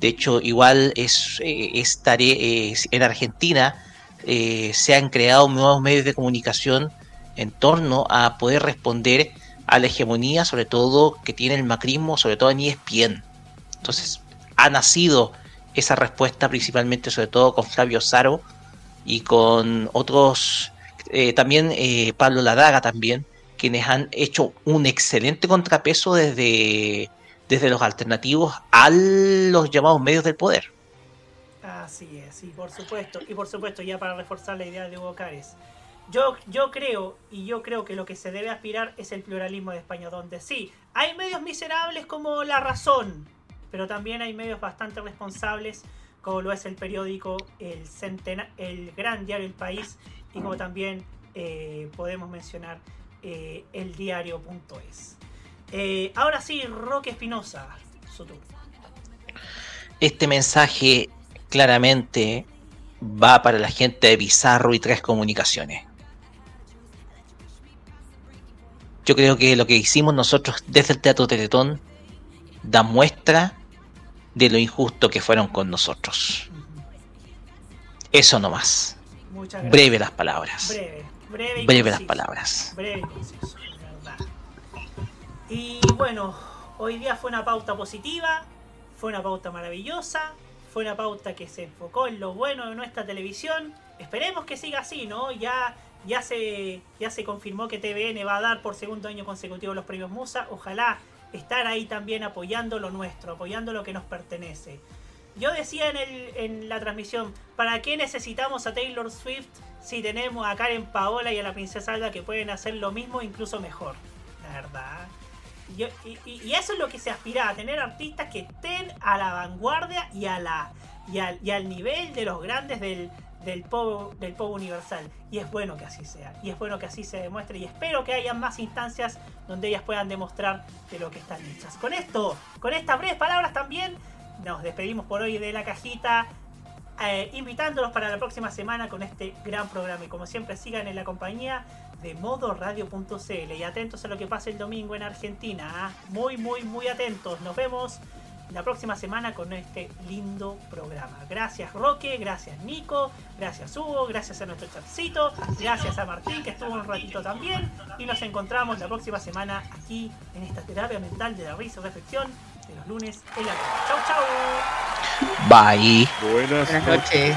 Speaker 15: De hecho, igual es, eh, es tarea, en Argentina eh, se han creado nuevos medios de comunicación en torno a poder responder a la hegemonía, sobre todo que tiene el macrismo, sobre todo en ESPN. Entonces, ha nacido esa respuesta principalmente, sobre todo con Flavio Saro y con otros, eh, también eh, Pablo Ladaga también, quienes han hecho un excelente contrapeso desde, desde los alternativos a los llamados medios del poder.
Speaker 3: Así es, y por supuesto, y por supuesto, ya para reforzar la idea de Hugo Cares. Yo, yo creo, y yo creo que lo que se debe aspirar es el pluralismo de España, donde sí, hay medios miserables como La Razón, pero también hay medios bastante responsables, como lo es el periódico El, Centena el Gran Diario El País, y como también eh, podemos mencionar eh, el diario.es. Eh, ahora sí, Roque Espinosa, su turno.
Speaker 15: Este mensaje claramente va para la gente de Bizarro y Tres Comunicaciones. Yo creo que lo que hicimos nosotros desde el Teatro Teletón da muestra de lo injusto que fueron con nosotros. Eso nomás.
Speaker 3: Muchas gracias.
Speaker 15: Breve las palabras.
Speaker 3: Breve, breve y
Speaker 15: Breve las palabras.
Speaker 3: Breve y verdad. Y bueno, hoy día fue una pauta positiva, fue una pauta maravillosa, fue una pauta que se enfocó en lo bueno de nuestra televisión. Esperemos que siga así, ¿no? Ya, ya, se, ya se confirmó que TVN va a dar por segundo año consecutivo los premios Musa. Ojalá estar ahí también apoyando lo nuestro, apoyando lo que nos pertenece. Yo decía en, el, en la transmisión, ¿para qué necesitamos a Taylor Swift si tenemos a Karen Paola y a la Princesa Alba que pueden hacer lo mismo, incluso mejor? La verdad. Y, eso es lo que se aspira, a tener artistas que estén a la vanguardia y, a la, y, al, nivel de los grandes del, del pop universal. Y es bueno que así sea, y es bueno que así se demuestre, y espero que haya más instancias donde ellas puedan demostrar de lo que están hechas. Con esto, con estas breves palabras también, nos despedimos por hoy de la cajita. eh, invitándolos para la próxima semana con este gran programa. Y como siempre, sigan en la compañía de modoradio.cl y atentos a lo que pase el domingo en Argentina. ¿ah? Muy, muy, muy atentos. Nos vemos la próxima semana con este lindo programa. Gracias Roque, gracias Nico, gracias Hugo, gracias a nuestro chatcito, gracias a Martín que estuvo un ratito también. Y nos encontramos la próxima semana aquí en esta terapia mental de la risa y reflexión de los lunes en la noche. Chau, chau.
Speaker 15: Bye.
Speaker 12: Buenas,
Speaker 11: Buenas noches.